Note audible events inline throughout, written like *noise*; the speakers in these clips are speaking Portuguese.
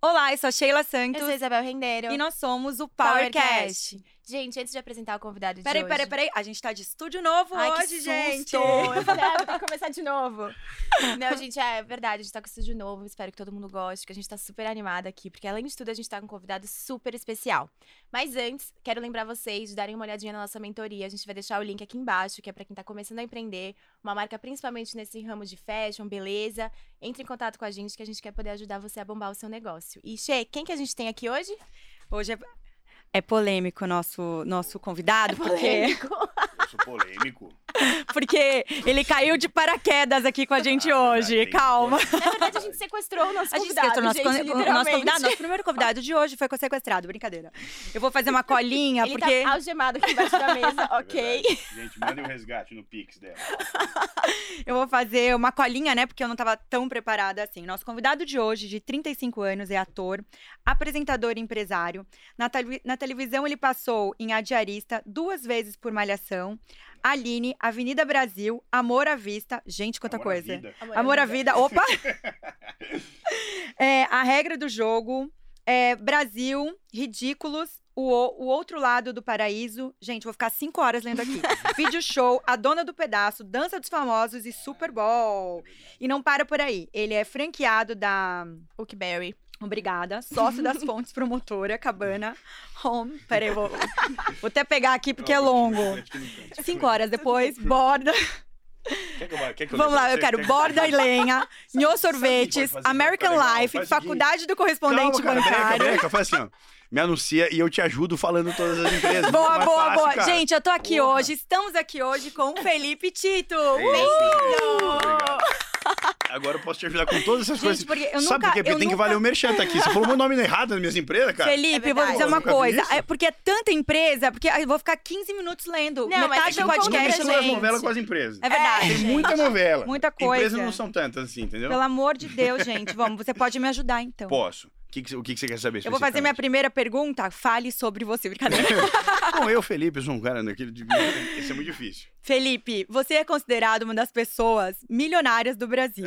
Olá, eu sou a Sheila Santos Eu sou Isabel Rendeiro. e nós somos o PowerCast. Gente, antes de apresentar o convidado de Peraí, hoje... peraí, peraí. A gente tá de estúdio novo Ai, que hoje, susto! gente. Eu *laughs* ah, vou ter que começar de novo. Não, gente, é verdade, a gente tá com estúdio novo. Espero que todo mundo goste, que a gente tá super animada aqui. Porque além de tudo, a gente tá com um convidado super especial. Mas antes, quero lembrar vocês de darem uma olhadinha na nossa mentoria. A gente vai deixar o link aqui embaixo, que é pra quem tá começando a empreender. Uma marca principalmente nesse ramo de fashion, beleza. Entre em contato com a gente, que a gente quer poder ajudar você a bombar o seu negócio. E, Shê, quem que a gente tem aqui hoje? Hoje é, é polêmico nosso, nosso convidado, porque, Polêmico. Eu sou polêmico. *laughs* porque ele caiu de paraquedas aqui com a gente Ah, hoje. Calma. Na verdade, a gente sequestrou o nosso A gente convidado, o nosso, gente, con- o nosso convidado. Nosso primeiro convidado de hoje foi sequestrado. Brincadeira. Eu vou fazer uma colinha, Ele porque. tá algemado aqui embaixo da *laughs* mesa, É ok? verdade. Gente, mandem um resgate no Pix dela. Eu vou fazer uma colinha, né? Porque eu não tava tão preparada assim. Nosso convidado de hoje, de 35 anos, é ator, apresentador e empresário. Na, na televisão, ele passou em A Diarista duas vezes por Malhação, Aline, Avenida Brasil, Amor à Vista. Gente, quanta Amor à coisa. vida. Amor à Vida. Opa! É, a regra do jogo. é, Brasil, Ridículos. O, o Outro Lado do Paraíso. Gente, vou ficar cinco horas lendo aqui. *laughs* Vídeo show, A Dona do Pedaço, Dança dos Famosos e Super Bowl. E não para por aí. Ele é franqueado da. Oakberry. Obrigada. Sócio das *laughs* fontes promotora, Cabana Home. Peraí, vou, vou até pegar aqui porque é longo. Cinco horas depois, borda. Quer que eu quer que Vamos lá, eu quero Quer que- borda e lenha, Nho Sorvetes, American? Life. Faculdade do Correspondente Calma, cara, breca, Bancário. breca, faz assim, ó. Me anuncia e eu te ajudo falando todas as empresas. Boa, mais boa, fácil, boa. cara. Gente, eu tô aqui Porra. hoje, estamos aqui hoje com o Felipe Tito. É. Obrigado. Agora eu posso te ajudar com todas essas coisas. Gente, porque eu Sabe por quê? Porque eu tem que nunca... valer o merchan tá aqui. Você falou meu nome errado nas minhas empresas, cara. Felipe, É eu vou dizer uma coisa. É porque é tanta empresa, porque eu vou ficar 15 minutos lendo. Não, Metade então do podcast gente. novelas com as empresas. É verdade. Tem gente. muita novela. Muita coisa. Empresas não são tantas assim, entendeu? Pelo amor de Deus, gente. Vamos, você pode me ajudar, então. Posso. O que, que, o que que você quer saber Eu vou fazer minha primeira pergunta. Fale sobre você, brincadeira. *laughs* Bom, eu, Felipe, sou um cara daquele de... Esse é muito difícil. Felipe, você é considerado uma das pessoas milionárias do Brasil.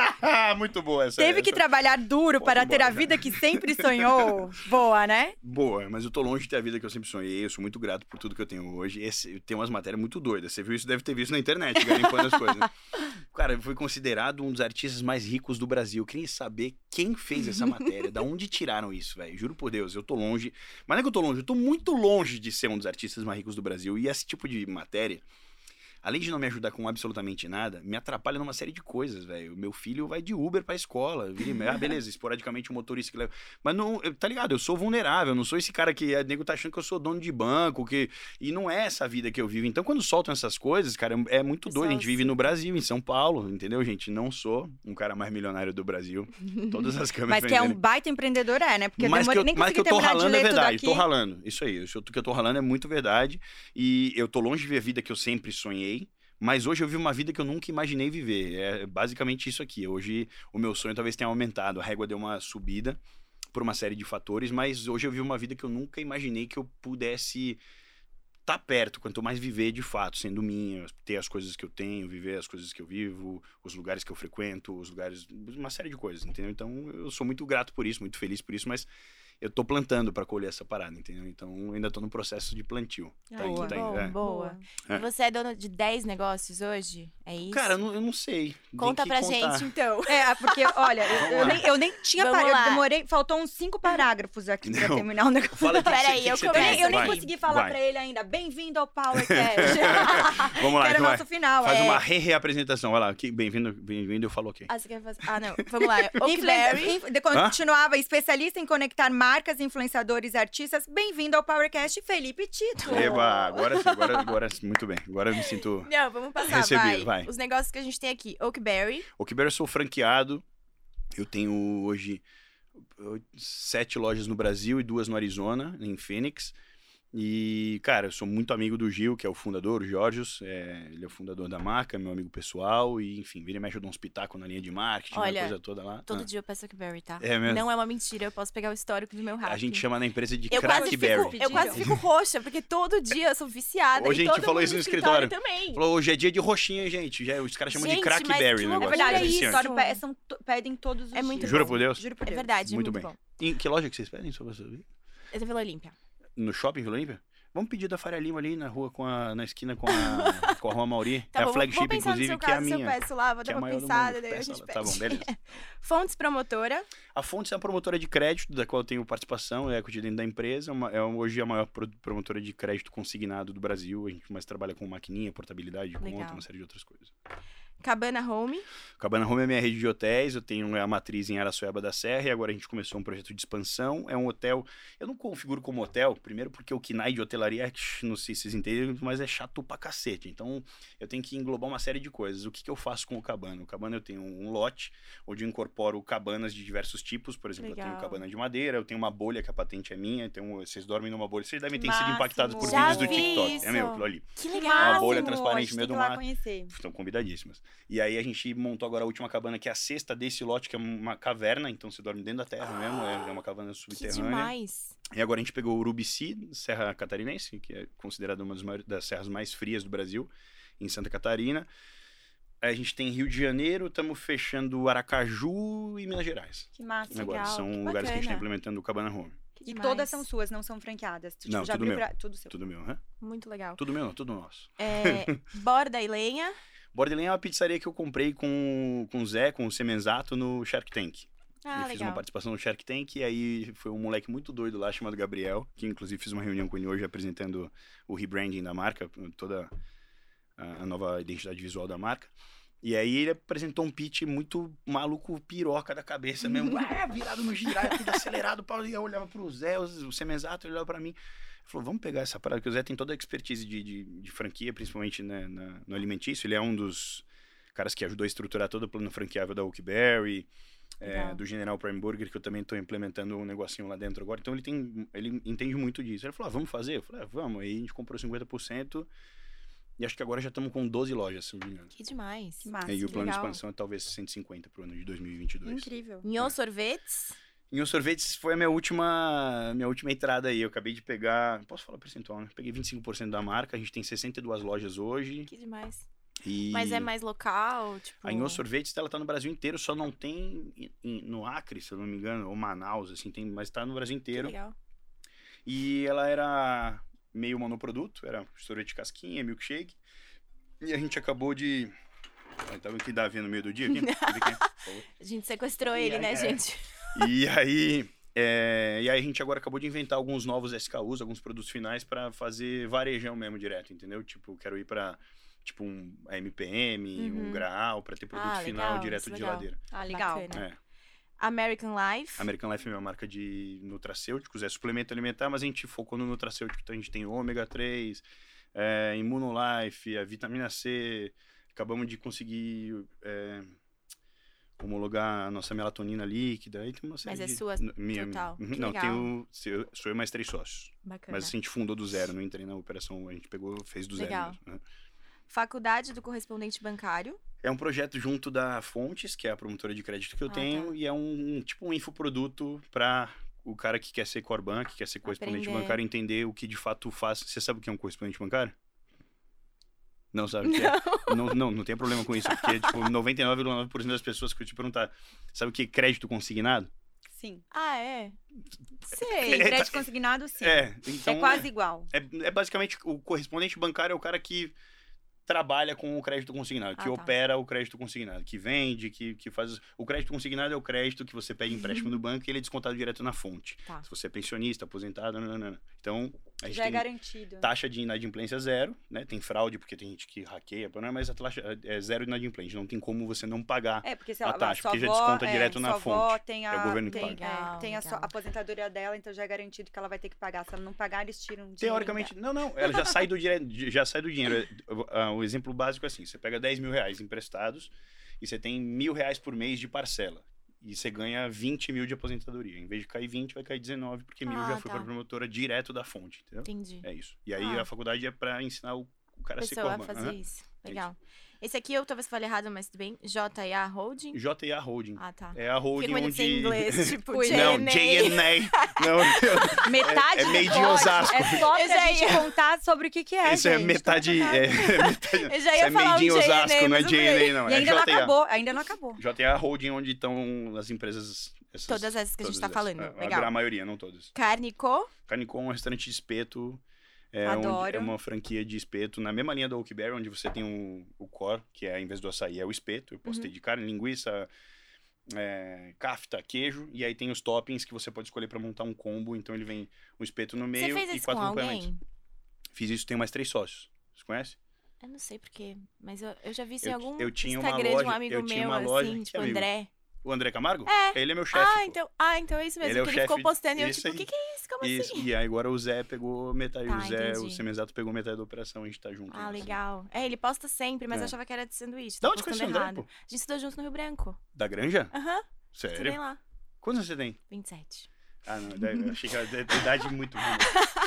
*laughs* muito boa essa. Teve que essa. trabalhar duro Posso para ir ter a embora já? vida que sempre sonhou. *laughs* Boa, né? Boa, mas eu tô longe de ter a vida que eu sempre sonhei. Eu sou muito grato por tudo que eu tenho hoje. Esse, tem umas matérias muito doidas. Você viu isso, deve ter visto na internet, garimpando as coisas. né? Cara, eu fui considerado um dos artistas mais ricos do Brasil. Eu queria saber quem fez essa matéria, da onde tiraram isso, velho. Juro por Deus, eu tô longe. Mas não é que eu tô longe, eu tô muito longe de ser um dos artistas mais ricos do Brasil. E esse tipo de matéria. Além de não me ajudar com absolutamente nada, me atrapalha numa série de coisas, velho. Meu filho vai de Uber pra escola. Vira ah, beleza, esporadicamente o motorista que leva. Mas não, eu- tá ligado? Eu sou vulnerável, eu não sou esse cara que o nego tá achando que eu sou dono de banco, que e não é essa vida que eu vivo. Então, quando soltam essas coisas, cara, é muito doido. A gente vive no Brasil, em São Paulo, entendeu, gente? Não sou um cara mais milionário do Brasil. Todas as câmeras Mas que é um baita empreendedor, é, né? Porque eu Mas que demorei, eu, nem mas que eu tô ralando é verdade, aqui. tô ralando. Isso aí, isso que eu tô ralando é muito verdade. E eu tô longe de ver a vida que eu sempre sonhei. Mas hoje eu vivo uma vida que eu nunca imaginei viver. É basicamente isso aqui. Hoje o meu sonho talvez tenha aumentado. A régua deu uma subida por uma série de fatores, mas hoje eu vivo uma vida que eu nunca imaginei que eu pudesse estar perto, quanto mais viver de fato, sendo minha, ter as coisas que eu tenho, viver as coisas que eu vivo, os lugares que eu frequento, os lugares, uma série de coisas, entendeu? Então eu sou muito grato por isso, muito feliz por isso, mas eu tô plantando pra colher essa parada, entendeu? Então eu ainda tô no processo de plantio. Ai, Tá, Boa. que tá, bom, é. boa. É. E você é dono de 10 negócios hoje? É isso? Cara, eu não, eu não sei. Conta pra contar. gente, então. *laughs* É, porque, olha, eu, nem, eu nem tinha parado. Eu demorei. Faltou uns cinco *laughs* parágrafos aqui pra Não. terminar o negócio. Fala Peraí, eu Eu nem, eu nem Vai, consegui falar vai. pra ele ainda. Bem-vindo ao *laughs* PowerCast. Vamos lá, era o então vai. nosso final. Faz é. uma re-reapresentação. Vai lá, bem-vindo, bem-vindo, eu falo o quê? Ah, você quer fazer... Ah, não. Vamos lá. Oakberry. Continuava especialista em conectar marcas, influenciadores e artistas. Bem-vindo ao PowerCast, Felipe Tito. Eba, agora sim, agora, agora sim, muito bem. Agora eu me sinto. Não, vamos passar, Recebido, vai. vai. Os negócios que a gente tem aqui. Oakberry. O Kibera eu sou franqueado. Eu tenho hoje sete lojas no Brasil e duas no Arizona, em Phoenix. E, cara, eu sou muito amigo do Gil, que é o fundador, o Jorgios. É, ele é o fundador da marca, meu amigo pessoal. E, enfim, vira e mexe, eu dou uns pitacos na linha de marketing, Olha, a coisa toda lá. Todo Ah. dia eu peço Blackberry, tá? É mesmo? Não é uma mentira, eu posso pegar o histórico do meu hack. A gente chama na empresa de eu quase, fico, Crackberry. eu quase fico roxa, porque todo dia eu sou viciada. Hoje a gente falou isso no escritório. escritório. também. Falou, hoje é dia de roxinha, gente. Já, os caras chamam Gente, de mas Crackberry É verdade, Olha o isso. escritório pe- são to- pedem todos os É muito dias. Jura por Deus? Juro por É Deus. verdade, Muito muito, bem. bom. Em que loja que vocês pedem, só pra saber? É da Vila Olímpia. No shopping Vila Olímpia? Vamos pedir da Faria Lima ali na rua, com a, na esquina com a, *laughs* com a Rua Mauri. Tá é bom, a flagship, inclusive, que é a se eu minha. peço lá, vou é dar uma do pensada, daí a gente lá. Tá pede. bom, beleza. *laughs* Fontes promotora. A Fontes é uma promotora de crédito, da qual eu tenho participação, é equity dentro da empresa. É, uma- é hoje a maior pro- promotora de crédito consignado do Brasil. A gente mais trabalha com maquininha, portabilidade conta, Legal. uma série de outras coisas. Cabana Home. Cabana Home é minha rede de hotéis, eu tenho a matriz em Araçoiaba da Serra e agora a gente começou um projeto de expansão. É um hotel, eu não configuro como hotel, primeiro porque o KINAI de hotelaria, é, *laughs* não sei se vocês entendem, mas é chato pra cacete. Então eu tenho que englobar uma série de coisas. O que, que eu faço com o Cabana? O Cabana eu tenho um lote onde eu incorporo cabanas de diversos tipos, por exemplo, eu Legal. tenho cabana de madeira, eu tenho uma bolha que a patente é minha, então vocês dormem numa bolha. Vocês devem ter sido impactados por Já vídeos do TikTok. isso. É meu, aquilo ali. Que Uma legal. bolha Máximo, transparente no meio do mato. conhecer. Estão convidadíssimas. E aí a gente montou agora a última cabana, que é a sexta desse lote, que é uma caverna, então você dorme dentro da terra mesmo, é é uma cabana Que subterrânea. demais. E agora a gente pegou o Urubici, Serra Catarinense, que é considerada uma das, maiores, das serras mais frias do Brasil, em Santa Catarina. Aí a gente tem Rio de Janeiro, estamos fechando Aracaju e Minas Gerais. Que massa. Agora legal, são que lugares que a gente está bacana. implementando o Cabana Home. Que E demais. todas são suas, não são franqueadas. Tipo, Não, já tudo abriu meu. pra- Tudo seu. Tudo meu, hã? Muito legal. Tudo meu, não, tudo nosso. É, *laughs* borda e lenha. Borderline é uma pizzaria que eu comprei com, com o Zé, com o Semenzato, no Shark Tank. Ah, eu fiz uma legal. participação no Shark Tank e aí foi um moleque muito doido lá chamado Gabriel, que inclusive fiz uma reunião com ele hoje apresentando o rebranding da marca, toda a nova identidade visual da marca. E aí ele apresentou um pitch muito maluco, piroca da cabeça mesmo, *laughs* ah, virado no girar, tudo acelerado, e eu olhava pro Zé, o, o Semenzato ele olhava pra mim. Ele falou, vamos pegar essa parada, que o Zé tem toda a expertise de, de, de franquia, principalmente né, na- no alimentício. Ele é um dos caras que ajudou a estruturar todo o plano franqueável da Oakberry, é, do General Prime Burger, que eu também estou implementando um negocinho lá dentro agora. Então ele tem, ele entende muito disso. Ele falou, ah, vamos fazer? Eu falei, ah, vamos. Aí a gente comprou 50% e acho que agora já estamos com 12 lojas, se não me engano. Que demais. Que massa. e o plano de legal. expansão é talvez 150 para o ano de 2022. Incrível. Nho sorvetes. E o sorvetes foi a minha última, minha última entrada aí. Eu acabei de pegar, posso falar percentual, né? Peguei 25% da marca, a gente tem 62 lojas hoje. Que demais. E Mas é mais local, tipo... A Inho Sorvetes, ela tá no Brasil inteiro, só não tem em- em- no Acre, se eu não me engano, ou Manaus, assim, tem, mas tá no Brasil Que inteiro. legal. E ela era meio monoproduto, era sorvete de casquinha, milkshake. E a gente acabou de. Tá que dá vendo no meio do dia aqui? *laughs* É. A gente sequestrou E ele, aí, né, é. gente? E *laughs* aí. é, e aí a gente agora acabou de inventar alguns novos SKUs, alguns produtos finais pra fazer varejão mesmo direto, entendeu? Tipo, quero ir pra tipo um MPM, um Uhum. Graal, pra ter produto Ah, final legal, direto de legal. geladeira. Ah, legal. Bacana. É. American Life. American Life é uma marca de nutracêuticos, é suplemento alimentar, mas a gente focou no nutracêutico, então a gente tem ômega 3, é, Immunolife, a vitamina C, acabamos de conseguir é, homologar a nossa melatonina líquida, aí tem uma série Mas é de... sua minha, total? Uhum, Que Não, legal. tenho, sou eu mais três sócios, Bacana. mas a gente fundou do zero, não entrei na operação, a gente pegou, fez do zero Legal. mesmo, né? Faculdade do correspondente bancário. É um projeto junto da Fontes, que é a promotora de crédito que eu Ah, tenho, tá. e é um tipo um infoproduto para o cara que quer ser Corban, que quer ser correspondente Aprender. bancário, entender o que de fato faz. Você sabe o que é um correspondente bancário? Não sabe o que é? Não, não, não tem problema com isso, porque tipo, 99,9% das pessoas que eu te perguntar, sabe o que é crédito consignado? Sim. Ah, é? Sim, Sei. crédito consignado, sim. É, então é quase igual. é, é basicamente o correspondente bancário é o cara que trabalha com o crédito consignado, que Ah, tá. opera o crédito consignado, que vende, que, que faz. O crédito consignado é o crédito que você pede empréstimo no banco e ele é descontado direto na fonte. Tá. Se você é pensionista, aposentado, não, não, não. Então, Já é tem garantido. taxa de inadimplência zero, né? Tem fraude, porque tem gente que hackeia, não é, mas a taxa é zero inadimplente. Não tem como você não pagar. É, porque sei a lá, taxa, porque já avó, desconta é, direto na fonte. tem É a, o governo que tem, paga. é, tem a aposentadoria dela, então já é garantido que ela vai ter que pagar. Se ela não pagar, eles tiram dinheiro Teoricamente, não, não. Ela já sai do, dire... já sai do dinheiro. Ah, O exemplo básico é assim: você pega 10 mil reais emprestados e você tem mil reais por mês de parcela. E você ganha 20 mil de aposentadoria. Em vez de cair 20, vai cair 19, porque mil Ah, já foi tá. pra promotora direto da fonte, entendeu? Entendi. É isso. E aí Ah. a faculdade é pra ensinar o, o cara a se formar. fazer Aham. isso. Legal. Esse aqui eu talvez falei errado, mas tudo bem. JA Holding. JA Holding. Ah, tá. É a holding bonito onde... em inglês, *laughs* tipo. Não, JNA. *laughs* Não, Metade é made in pod Osasco. É só Eu pra já gente ia- contar sobre o que que é, isso é gente. metade... Toma É, *laughs* metade Eu já isso ia é falar made in um JNA, Osasco, não é. JNA, não. E É ainda não JA. acabou, ainda não acabou. JA Holding, onde estão as empresas... essas- Todas essas que a gente tá essas. falando. É, Legal. A maioria, não todas. Carne Co. Canicom é um restaurante de espeto. É, Adoro. onde- é uma franquia de espeto na mesma linha do Oakberry, onde você tem o, o core, que é, em vez do açaí, é o espeto. Eu Uhum. postei de carne, linguiça, é, kafta, queijo. E aí tem os toppings que você pode escolher para montar um combo. Então ele vem um espeto no Você meio fez e isso com quatro acompanhamentos. alguém? Fiz isso, tem mais três sócios. Você conhece? Eu não sei porquê, mas eu, eu já vi isso em Eu- algum eu tinha uma Instagram de um loja- amigo eu tinha meu, uma loja- assim, tipo, amigo? André. O André Camargo? É. Ele é meu chefe. ah, pô. então, ah, então é isso mesmo, Ele é o ele ficou postando e eu, tipo, o que, que é isso? Como Isso, assim? e aí agora o Zé pegou metade. Tá, o Zé, o entendi. Semenzato pegou metade da operação, a gente tá junto. Ah, legal. É, ele posta sempre, mas É. eu achava que era de sanduíche. Da Tô onde conhece o postando André? A gente estudou junto no Rio Branco. Da Granja? Aham, Sério? estudei lá. Quantos você tem? 27. Ah, não, daí eu achei que a a idade muito ruim.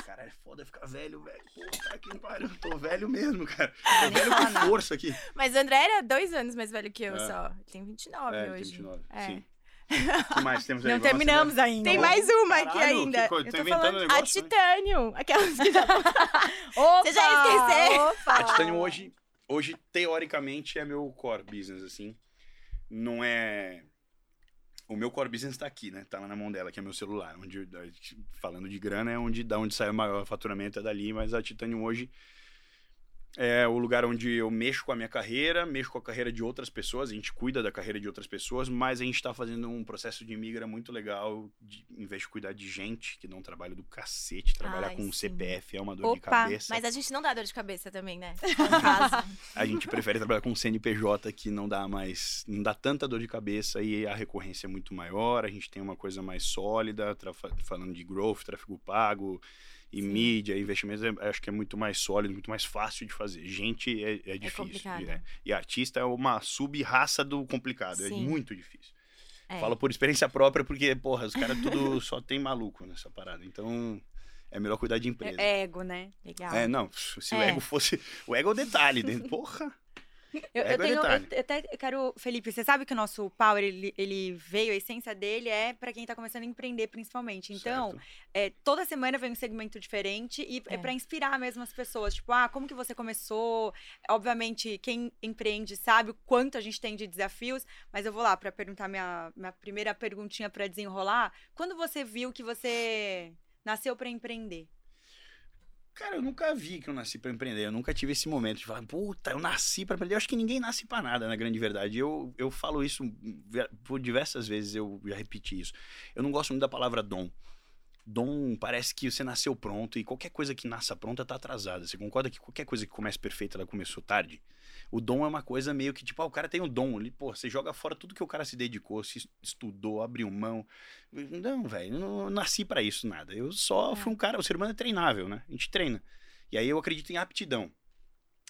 Cara, é foda ficar velho, velho. Puta que pariu, eu tô velho mesmo, cara. Tô velho com força aqui. Mas o André era dois anos mais velho que eu É. só. Ele tem 29 É, tem hoje. 29, É. sim. O que mais temos aí? Não Vamos terminamos ainda. Tem mais uma aqui Caralho, ainda. que coisa, Eu tô tô inventando falando um a negócio, né? Titanium. Aquelas *laughs* que já... Opa! Você já ia esquecer. Opa! A Titanium hoje, hoje, teoricamente, é meu core business, assim. Não é... O meu core business tá aqui, né? Tá lá na mão dela, que é meu celular. Onde, falando de grana, é onde, da onde sai o maior faturamento, é dali. Mas a Titanium hoje é o lugar onde eu mexo com a minha carreira, mexo com a carreira de outras pessoas, a gente cuida da carreira de outras pessoas, mas a gente está fazendo um processo de migra muito legal, de, em vez de cuidar de gente que dá um trabalho do cacete, trabalhar Ai, com um sim. CPF é uma dor de Opa, cabeça. Mas a gente não dá dor de cabeça também, né? *laughs* Caso. A gente prefere trabalhar com CNPJ que não dá mais, não dá tanta dor de cabeça e a recorrência é muito maior, a gente tem uma coisa mais sólida, falando de growth, tráfego pago, e Sim. mídia, investimentos, é- acho que é muito mais sólido, muito mais fácil de fazer. Gente é, é difícil. complicado. é. E artista é uma sub-raça do complicado, é Sim. muito difícil. É. Falo por experiência própria, porque, porra, os caras tudo *laughs* só tem maluco nessa parada. Então, é melhor cuidar de empresa. É ego, né? Legal. É, não, se o É. ego fosse. O ego é o detalhe, né? porra. *laughs* Eu, é tenho, eu, detalhe. eu até quero, Felipe, você sabe que o nosso power, ele, ele veio, a essência dele é pra quem tá começando a empreender, principalmente. Então, é, toda semana vem um segmento diferente e é, É. pra inspirar mesmo as pessoas. Tipo, ah, como que você começou? Obviamente, quem empreende sabe o quanto a gente tem de desafios, mas eu vou lá pra perguntar minha, minha primeira perguntinha pra desenrolar. Quando você viu que você nasceu pra empreender? Cara, eu nunca vi que eu nasci pra empreender. Eu nunca tive esse momento de falar, puta, eu nasci pra empreender. Eu acho que ninguém nasce pra nada, na grande verdade. Eu, eu falo isso por diversas vezes, eu já repeti isso. Eu não gosto muito da palavra dom. Dom parece que você nasceu pronto e qualquer coisa que nasça pronta tá atrasada. Você concorda que qualquer coisa que comece perfeita, ela começou tarde? O dom é uma coisa meio que, tipo, ah, o cara tem o dom. Ele, pô, você joga fora tudo que o cara se dedicou, se estudou, abriu mão. Não, velho, não nasci pra isso, nada. Eu só É. fui um cara, o ser humano é treinável, né? A gente treina. E aí eu acredito em aptidão.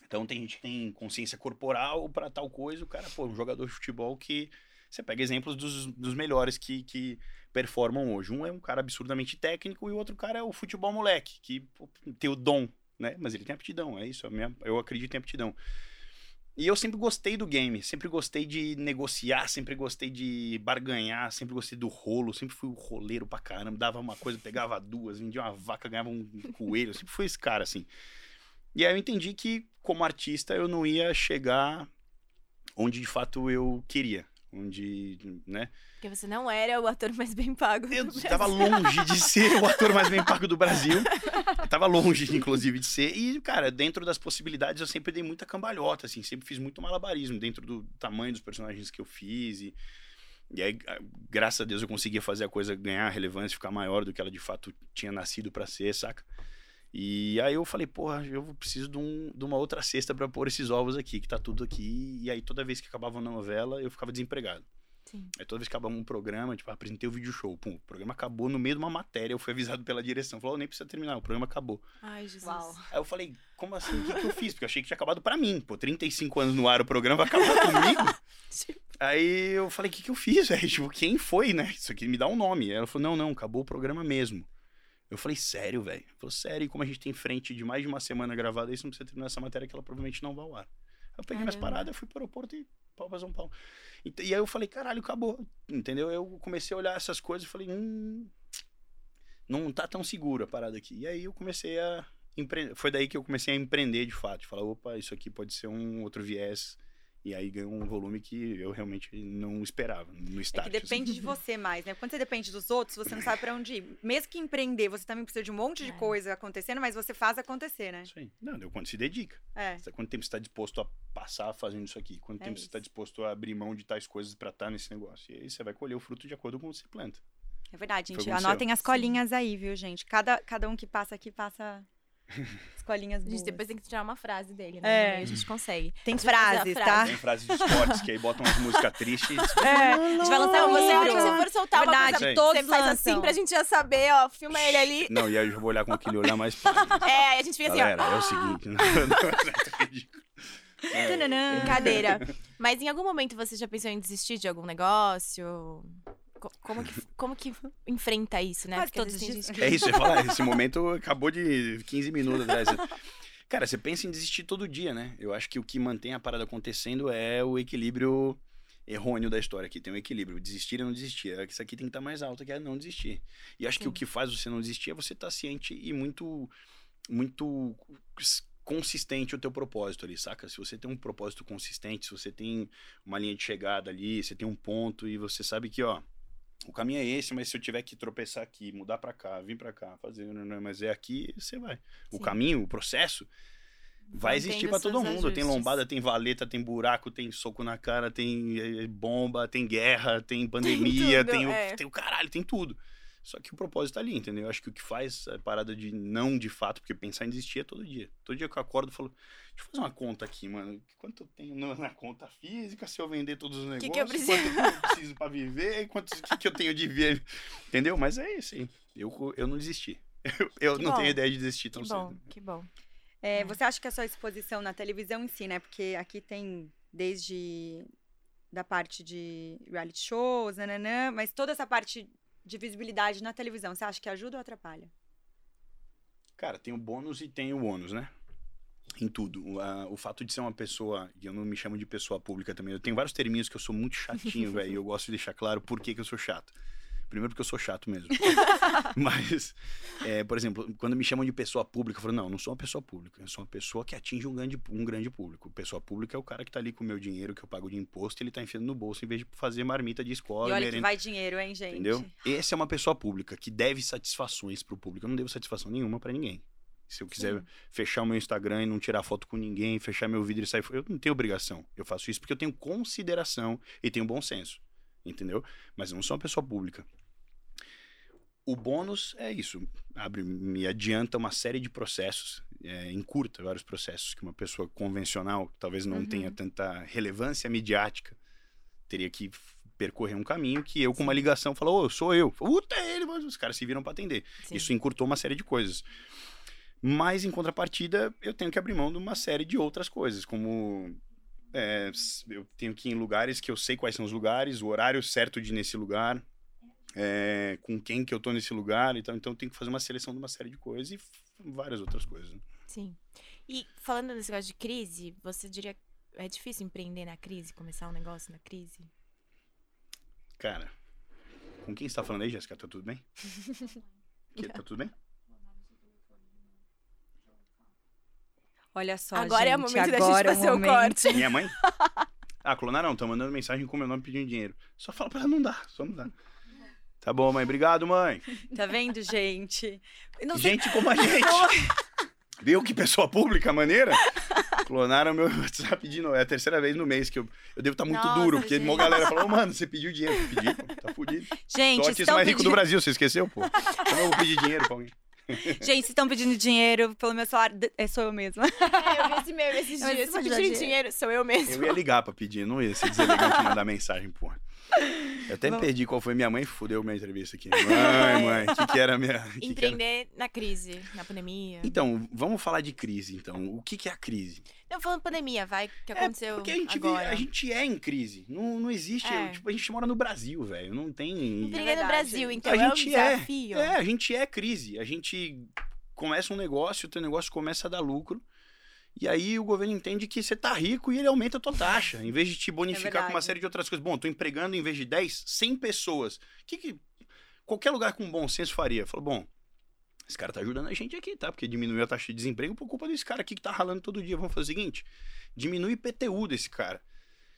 Então tem gente que tem consciência corporal pra tal coisa, o cara, pô, um jogador de futebol que. Você pega exemplos dos, dos melhores que, que performam hoje. Um é um cara absurdamente técnico e o outro cara é o futebol moleque, que pô, tem o dom, né? Mas ele tem aptidão, é isso. minha- eu acredito em aptidão. E eu sempre gostei do game, sempre gostei de negociar, sempre gostei de barganhar, sempre gostei do rolo, sempre fui o roleiro pra caramba, dava uma coisa, pegava duas, vendia uma vaca, ganhava um coelho, sempre fui esse cara assim. E aí eu entendi que como artista eu não ia chegar onde de fato eu queria, onde, né? Porque você não era o ator mais bem pago. do Eu Brasil. tava longe de ser o ator mais bem pago do Brasil. Eu tava longe, inclusive, de ser. E, cara, dentro das possibilidades, eu sempre dei muita cambalhota, assim. Sempre fiz muito malabarismo dentro do tamanho dos personagens que eu fiz. E, e aí, a- graças a Deus, eu conseguia fazer a coisa ganhar relevância, ficar maior do que ela de fato tinha nascido pra ser, saca? E aí eu falei, porra, eu preciso de, um- de uma outra cesta pra pôr esses ovos aqui, que tá tudo aqui. E aí toda vez que acabava uma novela, eu ficava desempregado. Sim. Aí toda vez que acabava um programa, tipo, apresentei o vídeo show. Pum, o programa acabou no meio de uma matéria. Eu fui avisado pela direção. Falou, "Ó, nem precisa terminar, o programa acabou. Ai, Jesus. Uau. Aí eu falei, como assim? O que, que eu fiz? Porque eu achei que tinha acabado pra mim. Pô, 35 anos no ar, o programa vai acabar comigo. *laughs* Aí eu falei, o que, que eu fiz, *laughs* velho? Tipo, quem foi, né? Isso aqui me dá um nome. Aí ela falou, não, não, acabou o programa mesmo. Eu falei, sério, velho? Falou, sério, e como a gente tem frente de mais de uma semana gravada, isso não precisa terminar essa matéria que ela provavelmente não vai ao ar. Eu peguei minhas paradas, fui pro aeroporto e pau pra São Paulo. E, e aí eu falei, caralho, acabou. Entendeu? Eu comecei a olhar essas coisas e falei, hum, não tá tão seguro a parada aqui. E aí eu comecei a empreender. Foi daí que eu comecei a empreender de fato. Falar, opa, isso aqui pode ser um outro viés. E aí ganhou um volume que eu realmente não esperava no É start. que depende assim. de você mais, né? Quando você depende dos outros, você não sabe pra onde ir. Mesmo que empreender, você também precisa de um monte de É. coisa acontecendo, mas você faz acontecer, né? Isso aí. Não, deu quando se dedica. É. Quanto tempo você está disposto a passar fazendo isso aqui? Quanto É tempo você está isso. disposto a abrir mão de tais coisas para estar nesse negócio? E aí você vai colher o fruto de acordo com o que você planta. É verdade, gente. Anotem as Sim. colinhas aí, viu, gente? Cada, cada um que passa aqui passa *laughs* as colinhas A boas. gente depois tem que tirar uma frase dele, né? É. A gente consegue. Tem frases, frase. tá? Tem frases de esportes que aí botam umas músicas tristes. *laughs* É, A gente vai lançar Não, um você, livro. você for soltar uma Verdade, coisa, Sim. todos você faz lançam. assim pra gente já saber, ó, filma ele ali. Não, e aí eu vou olhar com aquele olhar mais. *laughs* É, aí a gente fica assim, Galera, ó. é o seguinte. Não, não, não, é ridículo. É. Brincadeira. Mas em algum momento você já pensou em desistir de algum negócio? Co- Como que, como que enfrenta isso, né? Quase Porque todos que... É isso, eu ia falar, *laughs* esse momento acabou de 15 minutos atrás. Cara, você pensa em desistir todo dia, né? Eu acho que o que mantém a parada acontecendo é o equilíbrio errôneo da história aqui. Tem um equilíbrio, desistir e não desistir. É Isso aqui tem que estar mais alto, que é não desistir. E acho que o Sim. que faz você não desistir é você estar ciente e muito, muito consistente o teu propósito ali, saca? Se você tem um propósito consistente, se você tem uma linha de chegada ali, você tem um ponto e você sabe que, ó, o caminho é esse, mas se eu tiver que tropeçar aqui, mudar pra cá, vir pra cá, fazer, não, não, mas é aqui, você vai. O Sim. caminho, o processo, vai existir pra todo mundo. Tem ajustes. lombada, tem valeta, tem buraco, tem soco na cara, tem eh, bomba, tem guerra, tem pandemia, tudo, tem, o, é. tem o caralho, tem tudo. Só que o propósito tá ali, entendeu? Eu acho que o que faz a parada de não de fato, porque pensar em desistir é todo dia. Todo dia que eu acordo, eu falo, deixa eu fazer uma conta aqui, mano. Quanto eu tenho na, conta física se eu vender todos os negócios? Que que eu preciso? Quanto eu preciso pra viver? Quanto que, que eu tenho de ver? Entendeu? Mas é isso aí. Eu, eu não desisti. Eu, eu não bom. tenho ideia de desistir tão Que bom, cedo. que bom. É, É. você acha que a sua exposição na televisão em si, né? Porque aqui tem desde da parte de reality shows, nananã, mas toda essa parte de visibilidade na televisão, você acha que ajuda ou atrapalha? Cara, tem o bônus e tem o ônus, né? Em tudo. O, a- o fato de ser uma pessoa, e eu não me chamo de pessoa pública também, eu tenho vários terminhos que eu sou muito chatinho, *laughs* velho, e eu gosto de deixar claro por que, que eu sou chato. Primeiro porque eu sou chato mesmo. *laughs* Mas, é, por exemplo, quando me chamam de pessoa pública, eu falo, não, eu não sou uma pessoa pública, eu sou uma pessoa que atinge um grande, um grande público. Pessoa pública é o cara que tá ali com o meu dinheiro, que eu pago de imposto, e ele tá enfiando no bolso em vez de fazer marmita de escola, e olha que merenda. vai dinheiro, hein, gente? Entendeu? Essa é uma pessoa pública que deve satisfações pro público. Eu não devo satisfação nenhuma pra ninguém. Se eu quiser Sim. fechar o meu Instagram e não tirar foto com ninguém, fechar meu vidro e sair eu não tenho obrigação. Eu faço isso porque eu tenho consideração e tenho bom senso. Entendeu? Mas eu não sou uma pessoa pública. O bônus é isso. Abre, me adianta uma série de processos, é, encurta vários processos que uma pessoa convencional, que talvez não Uhum. tenha tanta relevância midiática, teria que percorrer um caminho que eu, com uma ligação, falo, ô, sou eu. Puta, é ele, mas os caras se viram pra atender. Sim. Isso encurtou uma série de coisas. Mas, em contrapartida, eu tenho que abrir mão de uma série de outras coisas, como é, eu tenho que ir em lugares que eu sei quais são os lugares, o horário certo de ir nesse lugar, é, com quem que eu tô nesse lugar, então, então eu tenho que fazer uma seleção de uma série de coisas e várias outras coisas. né? Sim. E falando desse negócio de crise, você diria que é difícil empreender na crise, começar um negócio na crise? Cara, com quem você tá falando aí, Jéssica? Tá tudo bem? *laughs* Que, tá tudo bem? Olha só, agora é o gente, momento da gente agora é o fazer o corte. Minha mãe? Ah, clonaram, tá mandando mensagem com meu nome pedindo dinheiro. Só fala pra ela, não dá, só não dá. Tá bom, mãe. Obrigado, mãe. *laughs* Tá vendo, gente? Não sei Gente como a gente. *laughs* Viu que pessoa pública maneira? Clonaram meu WhatsApp de novo. É a terceira vez no mês que eu, eu devo estar muito Nossa, duro, porque uma gente. galera falou, "Ô, mano, você pediu dinheiro. Eu Pedi, pô, tá fudido. Gente, o artista mais rico do pedindo... Brasil, você esqueceu, pô? Eu vou pedir dinheiro pra alguém? *laughs* Gente, vocês estão pedindo dinheiro pelo meu salário. É, sou eu mesma. É, eu vi esse meme esses dias. Se dar pedirem dinheiro? dinheiro, sou eu mesmo. Eu ia ligar pra pedir, não ia ser deselegante mandar mensagem, porra. Eu até Vamos- perdi qual foi minha mãe, fudeu minha entrevista aqui. Mãe, mãe, o que, que era a minha. que que era? Empreender na crise, na pandemia. Então, vamos falar de crise, então. O que, que é a crise? Não, falando pandemia, vai, que É, aconteceu porque a gente, vive- agora. a gente é em crise. Não, não existe. É. Tipo, a gente mora no Brasil, velho. Não tem. Empreender no verdade. Brasil, então a é um gente é. desafio. É, a gente é crise. A gente começa um negócio, o teu negócio começa a dar lucro. E aí o governo entende que você tá rico e ele aumenta a tua taxa. Em vez de te bonificar com uma série de outras coisas. Bom, tô empregando em vez de 10, 100 pessoas. O que, que qualquer lugar com bom senso faria? Falou, bom, esse cara tá ajudando a gente aqui, tá? Porque diminuiu a taxa de desemprego por culpa desse cara aqui que tá ralando todo dia. Vamos fazer o seguinte: diminui o IPTU desse cara.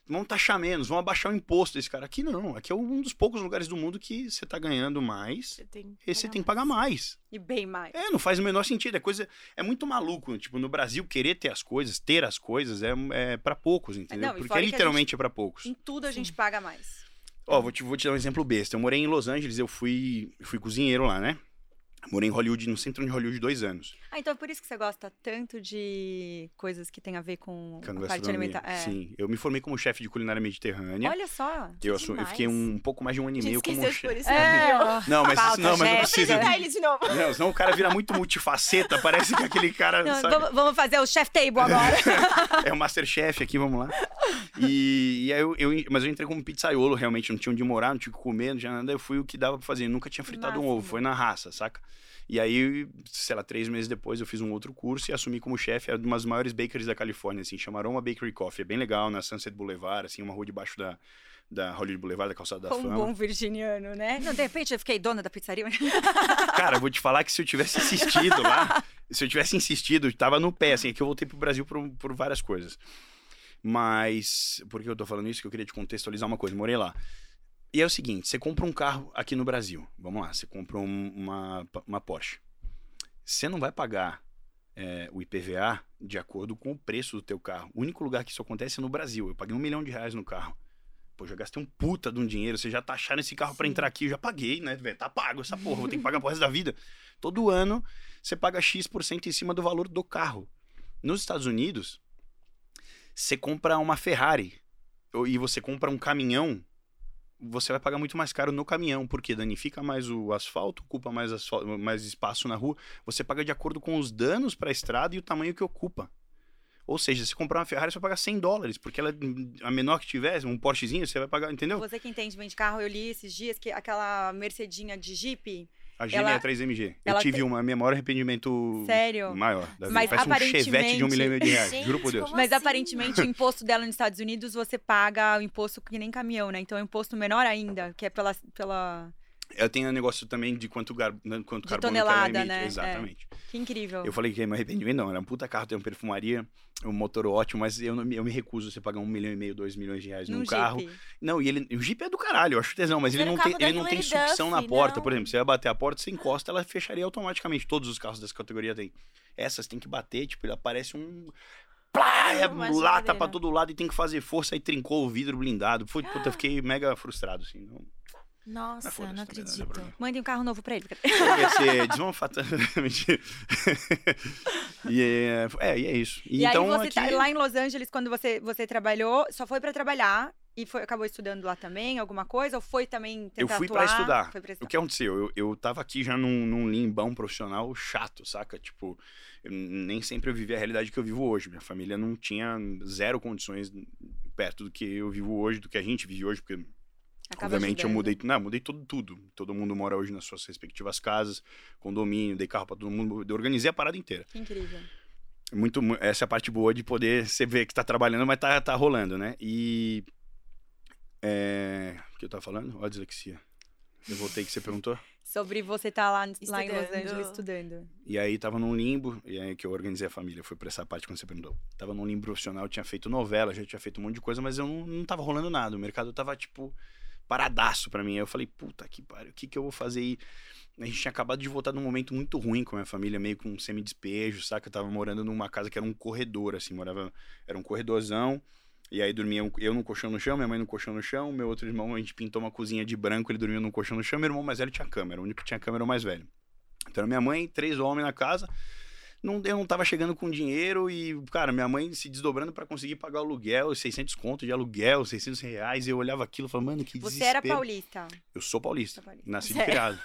Vamos taxar menos, vamos abaixar o imposto desse cara. Aqui não, aqui é um dos poucos lugares do mundo que você tá ganhando mais Você tem e você tem que pagar mais. E bem mais. É, não faz o menor sentido. É coisa. É muito maluco. Tipo, no Brasil, querer ter as coisas, ter as coisas, é, é para poucos, entendeu? Não, Porque a literalmente é pra poucos. Em tudo a Sim. gente paga mais. Ó, vou te, vou te dar um exemplo besta. Eu morei em Los Angeles, eu fui, fui cozinheiro lá, né? Morei em Hollywood, no centro de Hollywood, dois anos. Ah, então é por isso que você gosta tanto de coisas que tem a ver com Com a parte alimentar. É. Sim, eu me formei como chefe de culinária mediterrânea. Olha só. eu, assu- eu fiquei um, pouco mais de um ano e meio como chefe. por isso. É. *laughs* Não, mas, Falta, não, mas não precisa. Ele de novo. Não, senão o cara vira muito multifaceta, parece que aquele cara. Não, sabe? vamos, fazer o chef table agora. *laughs* É o Masterchef aqui, vamos lá. E, e aí eu, eu- Mas eu entrei como pizzaiolo, realmente, não tinha onde morar, não tinha o que comer, não tinha nada. Eu fui o que dava pra fazer. Eu nunca tinha fritado um ovo, foi na raça, saca? E aí, sei lá, três meses depois eu fiz um outro curso e assumi como chefe de uma das maiores bakeries da Califórnia, assim, chamaram uma Bakery Coffee. É bem legal, na Sunset Boulevard, assim, uma rua debaixo da, da Hollywood Boulevard, da calçada da Como um fama. bom virginiano, né? Não, de repente eu fiquei dona da pizzaria. *laughs* Cara, eu vou te falar que se eu tivesse insistido lá, *laughs* se eu tivesse insistido, tava no pé, assim, é que eu voltei pro Brasil por, por várias coisas. Mas, por que eu tô falando isso? Que eu queria te contextualizar uma coisa, morei lá. E é o seguinte, você compra um carro aqui no Brasil, vamos lá, você compra um- uma, uma Porsche. Você não vai pagar é, o IPVA de acordo com o preço do teu carro. O único lugar que isso acontece é no Brasil. Eu paguei um milhão de reais no carro. Pô, já gastei um puta de um dinheiro. Você já taxaram esse carro pra Sim. entrar aqui, eu já paguei, né? Tá pago essa porra, vou ter que pagar pro resto da vida. Todo ano você paga X% em cima do valor do carro. Nos Estados Unidos, você compra uma Ferrari e você compra um caminhão, você vai pagar muito mais caro no caminhão, porque danifica mais o asfalto, ocupa mais, asfal- mais espaço na rua. Você paga de acordo com os danos para a estrada e o tamanho que ocupa. Ou seja, se comprar uma Ferrari, você vai pagar 100 dólares, porque ela, a menor que tiver, um Porschezinho, você vai pagar, entendeu? Você que entende bem de carro, eu li esses dias que aquela Mercedinha de Jeep, A ela- GM3MG. Eu ela tive tem- uma minha maior arrependimento sério. maior. Da vida. Mas Parece um chevette de um aparentemente- milhão de reais, Gente, juro por Deus. Mas assim? aparentemente o imposto dela nos Estados Unidos você paga o imposto que nem caminhão, né? Então é um imposto menor ainda, que é pela. pela... Eu tenho um negócio também de quanto, gar... né, quanto De carbono que ela tonelada, emite. né? É. Exatamente. Que incrível. Eu falei que é meu arrependimento, não. Era um puta carro, tem uma perfumaria, um motor ótimo, mas eu, não, me- eu me recuso a você pagar um milhão e meio, dois milhões de reais num Num carro. Jeep. Não, e ele. O Jeep é do caralho, eu acho tesão, mas ele não, tem, ele não tem sucção na porta. não. Por exemplo, você vai bater a porta, você encosta, ela fecharia automaticamente. Todos os carros dessa categoria têm. Essas tem que bater, tipo, ele aparece um. Plá, é lata pra todo lado e tem que fazer força e trincou o vidro blindado. Foi, puta, eu fiquei mega frustrado, assim. Não, Nossa, foda-se não não tem acredito. problema. Mandem um carro novo pra ele. Ia ser desmanfatando. E é, é, e é isso. E E, então aí você aqui... tá lá em Los Angeles, quando você, você trabalhou, só foi pra trabalhar e foi, acabou estudando lá também, alguma coisa? Ou foi também Eu tentar fui pra estudar. Foi pra O estudar. que aconteceu? Eu, eu tava aqui já num, num limbão profissional chato, saca? Tipo, eu nem sempre eu vivi a realidade que eu vivo hoje. Minha família não tinha zero condições perto do que eu vivo hoje, do que a gente vive hoje, porque Acaba obviamente eu ajudando. mudei, não, mudei tudo, tudo. Todo mundo mora hoje nas suas respectivas casas, condomínio, dei carro pra todo mundo, eu organizei a parada inteira. Que incrível. muito mu- essa é a parte boa de poder você ver que tá trabalhando, mas tá, tá rolando, né? E é, o que eu tava falando? Ó, a dislexia. Eu voltei que você perguntou. *laughs* Sobre você estar lá, lá em Los. Angeles estudando. E aí tava num limbo, e aí que eu organizei a família, foi pra essa parte quando você perguntou. Tava num limbo profissional, tinha feito novela, já tinha feito um monte de coisa, mas eu não, não tava rolando nada. O mercado tava, tipo, paradaço pra mim. Aí eu falei, puta que pariu, o que que eu vou fazer aí? A gente tinha acabado de voltar num momento muito ruim com a minha família, meio com um semi-despejo, saca? Eu tava morando numa casa que era um corredor, assim, morava... Era um corredorzão, e aí dormia eu num colchão no chão, minha mãe num colchão no chão, meu outro irmão, a gente pintou uma cozinha de branco, ele dormia num colchão no chão, meu irmão mais velho tinha câmera, o único que tinha câmera era o mais velho. Então era minha mãe, três homens na casa, não, eu não tava chegando com dinheiro e, cara, minha mãe se desdobrando pra conseguir pagar o aluguel, 600 conto de aluguel, 600 reais. E eu olhava aquilo e falava, mano, que Você desespero. era paulista. Eu sou paulista. Paulista. Nasci e Sério? criado.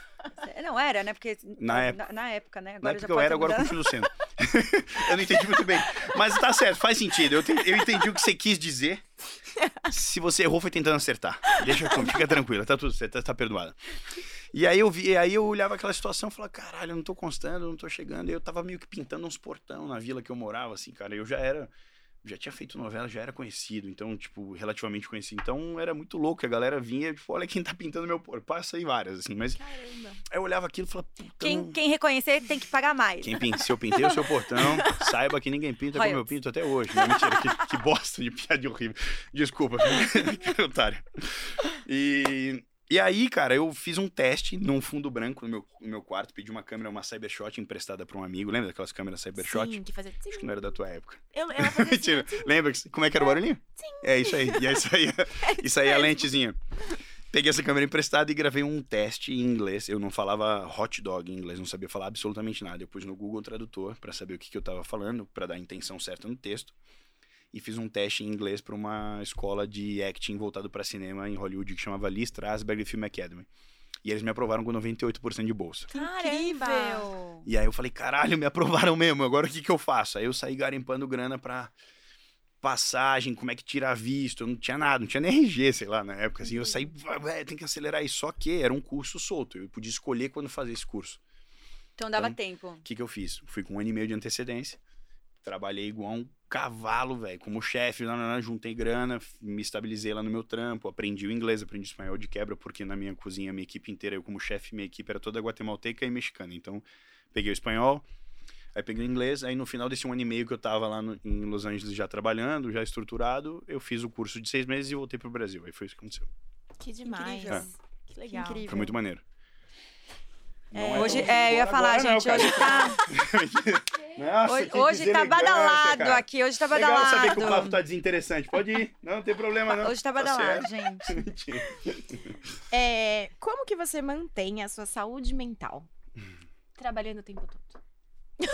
Você- Não era, né? Porque Na época. na, época, né? Na Agora já época eu era, agora continuo sendo. *laughs* eu não entendi muito bem. Mas tá certo, faz sentido. Eu, te- eu entendi o que você quis dizer. Se você errou, foi tentando acertar. Deixa comigo, fica tranquila, tá tudo certo, tá, tá perdoada. E aí eu vi, aí eu olhava aquela situação e falava, caralho, eu não tô constando, eu não tô chegando. E eu tava meio que pintando uns portão na vila que eu morava, assim, cara. Eu já era. Já tinha feito novela, já era conhecido, então, tipo, relativamente conhecido. Então era muito louco, a galera vinha, tipo, olha quem tá pintando meu portão. Passa aí várias, assim, mas Caramba. aí eu olhava aquilo e falava, puta, Quem, não- quem reconhecer tem que pagar mais. quem se eu pintei o seu portão, *laughs* saiba que ninguém pinta como eu pinto até hoje. Não, mentira, que, que bosta de piada horrível. Desculpa, que *laughs* otário. E, e aí, cara, eu fiz um teste num fundo branco no meu, no meu quarto, pedi uma câmera, uma Cybershot emprestada pra um amigo. Lembra daquelas câmeras Cybershot? Sim, que fazia... Sim. Acho que não era da tua época. Eu, ela fazia *laughs* Mentira. assim, Lembra? que- Como é que era o barulhinho? Sim. É isso aí. E aí saía, e saía a lentezinha. Peguei essa câmera emprestada e gravei um teste em inglês. Eu não falava hot dog em inglês, não sabia falar absolutamente nada. Eu pus no Google Tradutor pra saber o que, que eu tava falando, pra dar a intenção certa no texto. E fiz um teste em inglês pra uma escola de acting voltado pra cinema em Hollywood que chamava Lee Strasberg Film Academy. E eles me aprovaram com 98% de bolsa. Caramba. Incrível! E aí eu falei, caralho, me aprovaram mesmo, agora o que que eu faço? Aí eu saí garimpando grana pra passagem, como é que tira visto, eu não tinha nada, não tinha nem RG, sei lá, na época, assim, eu saí, "Vai, vai, tem que acelerar isso, só que era um curso solto, eu podia escolher quando fazer esse curso. Então dava Então, tempo. O que que eu fiz? Fui com um ano e meio de antecedência, trabalhei igual um cavalo, velho, como chefe, juntei grana, me estabilizei lá no meu trampo, aprendi o inglês, aprendi espanhol de quebra, porque na minha cozinha, minha equipe inteira, eu como chefe, minha equipe era toda guatemalteca e mexicana, então peguei o espanhol, aí peguei o inglês, aí no final desse um ano e meio que eu tava lá no- em Los Angeles já trabalhando, já estruturado, eu fiz o curso de seis meses e voltei pro Brasil, aí foi isso que aconteceu. Que demais. Incrível. Que legal. incrível. Foi muito maneiro. É, hoje, é, eu ia falar, gente, hoje tá, *laughs* Nossa, hoje, hoje tá badalado cara. aqui, hoje tá Legal badalado. saber que o papo tá desinteressante. Pode ir. Não, não tem problema, não. Hoje tá Tá badalado, certo. gente. *laughs* É, como que você mantém a sua saúde mental? Trabalhando o tempo todo.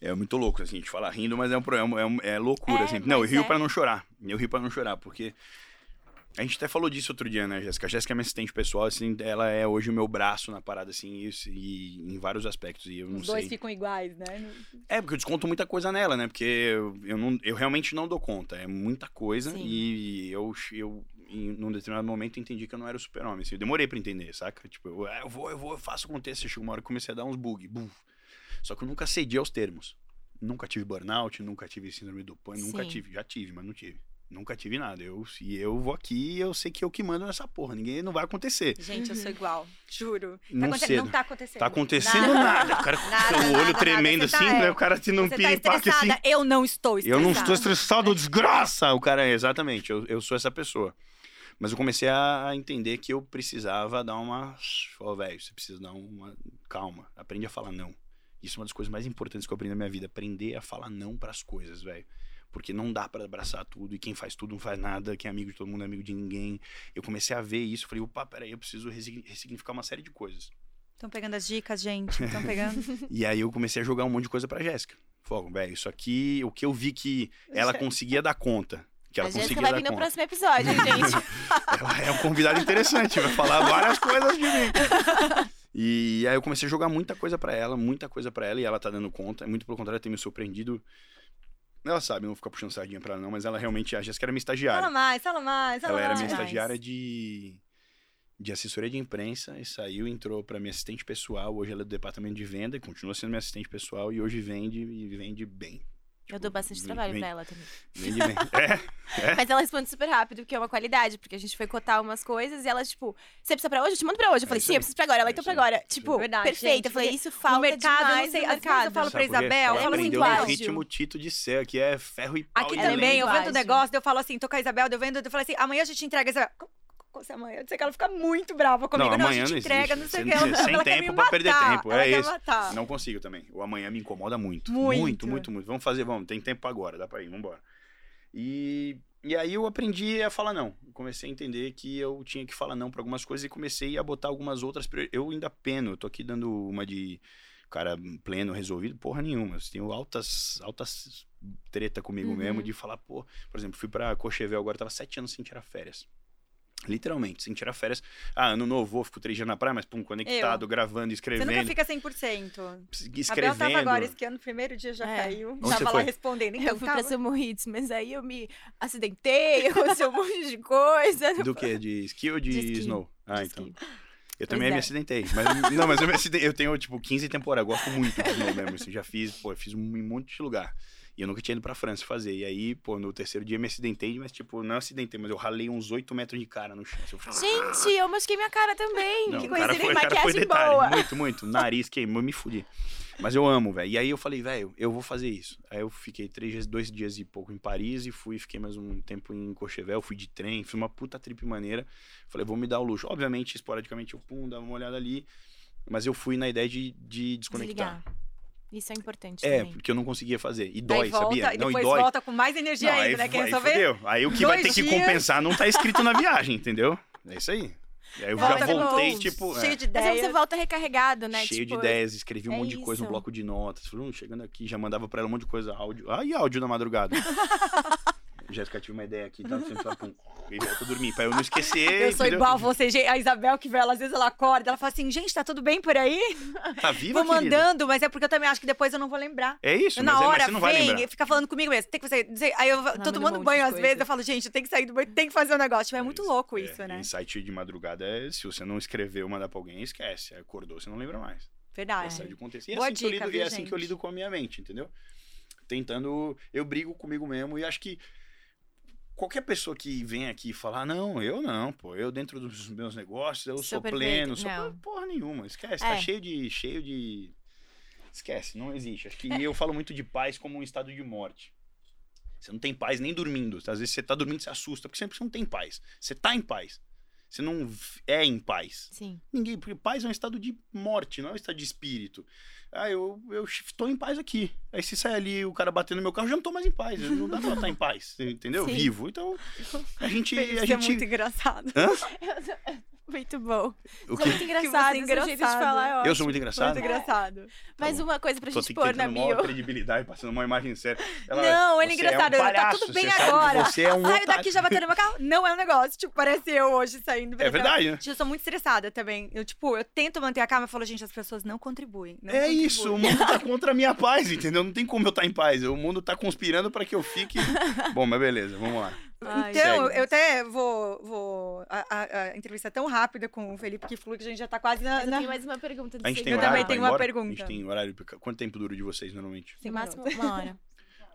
É muito louco, assim, a gente fala rindo, mas é um problema, é, um- é loucura, É, assim. Não, eu rio é. pra não chorar. Eu rio pra não chorar, porque. A gente até falou disso outro dia, né, Jéssica? A Jéssica é minha assistente pessoal, assim, ela é hoje o meu braço na parada, assim, isso, e em vários aspectos. E eu não Os dois sei. ficam iguais, né? É, porque eu desconto muita coisa nela, né? Porque eu, eu, não, eu realmente não dou conta. É muita coisa. Sim. E eu, eu, em num determinado momento, entendi que eu não era o super-homem. Assim, eu demorei pra entender, saca? Tipo, eu, ah, eu vou, eu vou, eu faço acontecer. Chegou uma hora que eu comecei a dar uns bug. buf. Só que eu nunca cedi aos termos. Nunca tive burnout, nunca tive síndrome do pânico, nunca tive. Já tive, mas não tive. Nunca tive nada. Eu, e eu vou aqui eu sei que eu que mando nessa porra. Ninguém não vai acontecer. Gente, eu sou igual, juro. Tá Não aconte- cedo. não tá acontecendo. Tá acontecendo nada. O cara Nada, com o olho nada, tremendo nada. Você assim, tá, né? é. O cara tendo um Você tá assim. Eu não estou Eu estressada. não estou estressado, desgraça! O cara é, exatamente, eu, eu sou essa pessoa. Mas eu comecei a a entender que eu precisava dar uma. Ó, velho, você precisa dar uma. Calma, aprende a falar não. Isso é uma das coisas mais importantes que eu aprendi na minha vida. Aprender a falar não pras coisas, velho. Porque não dá pra abraçar tudo, e quem faz tudo não faz nada, quem é amigo de todo mundo é amigo de ninguém. Eu comecei a ver isso, falei, opa, peraí, eu preciso ressigni- ressignificar uma série de coisas. Estão pegando as dicas, gente. Estão pegando. *laughs* E aí eu comecei a jogar um monte de coisa pra Jéssica. Fogo, velho, isso aqui, o que eu vi que ela *laughs* conseguia dar conta. Que ela a Jéssica vai vir no próximo episódio, *laughs* gente. Ela é um convidado interessante, vai falar várias coisas de mim. E aí eu comecei a jogar muita coisa pra ela, muita coisa pra ela, e ela tá dando conta. Muito pelo contrário, tem me surpreendido. Ela sabe, não vou ficar puxando sardinha pra ela, não, mas ela realmente, a Jéssica era minha estagiária. fala mais, fala mais, fala Ela era minha estagiária de, de assessoria de imprensa e saiu, entrou para minha assistente pessoal. Hoje ela é do departamento de venda e continua sendo minha assistente pessoal e hoje vende e vende bem. Eu dou bastante trabalho pra ela também. Vende bem. *laughs* É, Mas ela responde super rápido, que é uma qualidade, porque a gente foi cotar umas coisas e ela, tipo, você precisa pra hoje? Eu te mando pra hoje. Eu É falei, sim, eu preciso pra agora. Ela, É então pra agora. Tipo, Verdade, perfeito. gente, eu falei, isso falta o mercado, eu não demais sei, no vezes eu mercado. falo pra? Isabel, aprendeu muito no ágil. ritmo Tito de ser, aqui é ferro e pau. Aqui é também, eu vendo o negócio, eu falo assim, tô com a Isabel, eu vendo, eu falo assim, amanhã a gente entrega. Isabel, "Co- co- co- amanhã, eu sei que ela fica muito brava comigo. Não, Não, a amanhã gente não entrega, existe. não sei o que. Ela, não- sem ela tempo pra perder tempo, ela é isso. matar. Não consigo também. O amanhã me incomoda muito. Muito. Muito, muito, muito. Vamos fazer, vamos. Tem tempo agora, dá pra ir, vambora. E, e aí eu aprendi a falar não. Comecei a entender que eu tinha que falar não pra algumas coisas e comecei a botar algumas outras. Eu ainda peno, eu tô aqui dando uma de cara pleno, resolvido, porra nenhuma. Eu tenho altas, altas treta comigo Uhum. mesmo de falar, pô, por exemplo, fui pra Cochevel agora, tava sete anos sem tirar férias. Literalmente, sem tirar férias. Ah, ano novo, vou, fico três dias na praia, mas pum, conectado, gravando, Você escrevendo, nunca fica 100%. A Bel escrevendo. tava agora esquiando, primeiro dia já É. caiu. Onde tava você lá foi? respondendo. Então, eu fui pra tava. Samu Hits, mas aí eu me acidentei, *laughs* aconteceu um monte de coisa. Do que? De esqui ou de, De snow? Ah, De então. esqui. Eu também é. me acidentei. Mas, não, mas eu me acidentei. Eu tenho, tipo, 15 temporadas. Gosto muito de snow mesmo. Assim, já fiz, pô, eu fiz um em um monte de lugar. E eu nunca tinha ido pra França fazer. E aí, pô, no terceiro dia me acidentei, mas, tipo, não acidentei, mas eu ralei uns 8 metros de cara no chão. Eu falei, Gente, eu machuquei minha cara também. Não, que coisa, foi, maquiagem detalhe. boa. Muito, muito. Nariz queimou, me fudi. Mas eu amo, velho. E aí eu falei, velho, eu vou fazer isso. Aí eu fiquei três dias, dois dias e pouco em Paris e fui, fiquei mais um tempo em Courchevel, fui de trem, fiz uma puta trip maneira. Falei, vou me dar o luxo. Obviamente, esporadicamente, eu pum, dava uma olhada ali. Mas eu fui na ideia de, de desconectar. Desligar. Isso é importante É, também. porque eu não conseguia fazer. E Aí dói, volta, sabia? E não, depois e dói. volta com mais energia Não, ainda, né? Quem aí fudeu. Aí o que vai ter Dois que dias. compensar não tá escrito na viagem, entendeu? É isso aí. E aí eu Volta já voltei, tipo. Cheio é. de Mas aí ideias. você volta recarregado, né? cheio tipo, de ideias, escrevi um é monte de coisa no isso. bloco de notas. Falei, hum, chegando aqui, já mandava pra ela um monte de coisa, áudio. Ah, e áudio na madrugada. *laughs* Jéssica, tive uma ideia aqui, tá? Pum, *laughs* e volto a dormir, pra eu não esquecer. Eu sou entendeu? igual a você, gente. A Isabel, que ela, às vezes ela acorda, ela fala assim, gente, tá tudo bem por aí? Tá viva, Vou querida? mandando, mas é porque eu também acho que depois eu não vou lembrar. É isso, Eu, mas, na é, mas hora você não vai vem lembrar. e fica falando comigo mesmo. Tem que fazer. dizer- Aí eu tô um tomando banho de às vezes, eu falo, gente, eu tenho que sair do banho, tem que fazer um negócio. Tipo, é muito louco É, isso, né? Insight de madrugada é, se você não escreveu, mandar pra alguém, esquece. Aí Acordou, você não lembra mais. Verdade. Sai de contexto. E é Boa assim, que, eu dica, lido, viu, e é assim que eu lido com a minha mente, entendeu? Tentando. Eu brigo comigo mesmo e acho que qualquer pessoa que vem aqui falar, não, eu não, pô, eu dentro dos meus negócios, eu Sou sou, perfeito." pleno, sou Não. porra nenhuma, esquece, É. tá cheio de, cheio de, esquece, não existe, acho que eu falo muito de paz como um estado de morte, você não tem paz nem dormindo, às vezes você tá dormindo, você assusta, porque sempre você não tem paz, você tá em paz, você não é em paz, Sim. Ninguém, porque paz é um estado de morte, não é um estado de espírito. Ah, eu, eu estou em paz aqui. Aí se sai ali o cara batendo no meu carro, eu já não tô mais em paz. Não dá pra estar em paz, *laughs* entendeu? Sim. Vivo. Então, a gente. Isso A é gente muito engraçado. Hã? *laughs* Muito bom. O Sou quê? muito engraçado, você é seu jeito de engraçado. falar é Eu sou muito engraçado? Muito engraçado. Mais bom. uma coisa pra Tô gente pôr na bio. credibilidade, passando uma imagem séria. Ela, Não, ele é "Você engraçado. um tá palhaço, tudo bem que agora. Você é um Saio otário." daqui já batendo no meu carro. Não é um negócio. Tipo, parece eu hoje saindo. É verdade, né? Gente, Eu sou muito estressada também. Eu, tipo, eu tento manter a calma e falo, gente, as pessoas não contribuem. não É contribuem. isso, o mundo tá contra a minha paz, entendeu? Não tem como eu estar em paz. O mundo tá conspirando pra que eu fique. *laughs* Bom, mas beleza, vamos lá. Ai, Então, eu até vou. vou a, a- a entrevista é tão rápida com o Felipe que flui que a gente já tá quase na. Na- tenho mais uma pergunta do A gente tem Eu horário também tenho uma embora? pergunta. A gente tem horário. Quanto tempo dura de vocês normalmente? No máximo uma hora.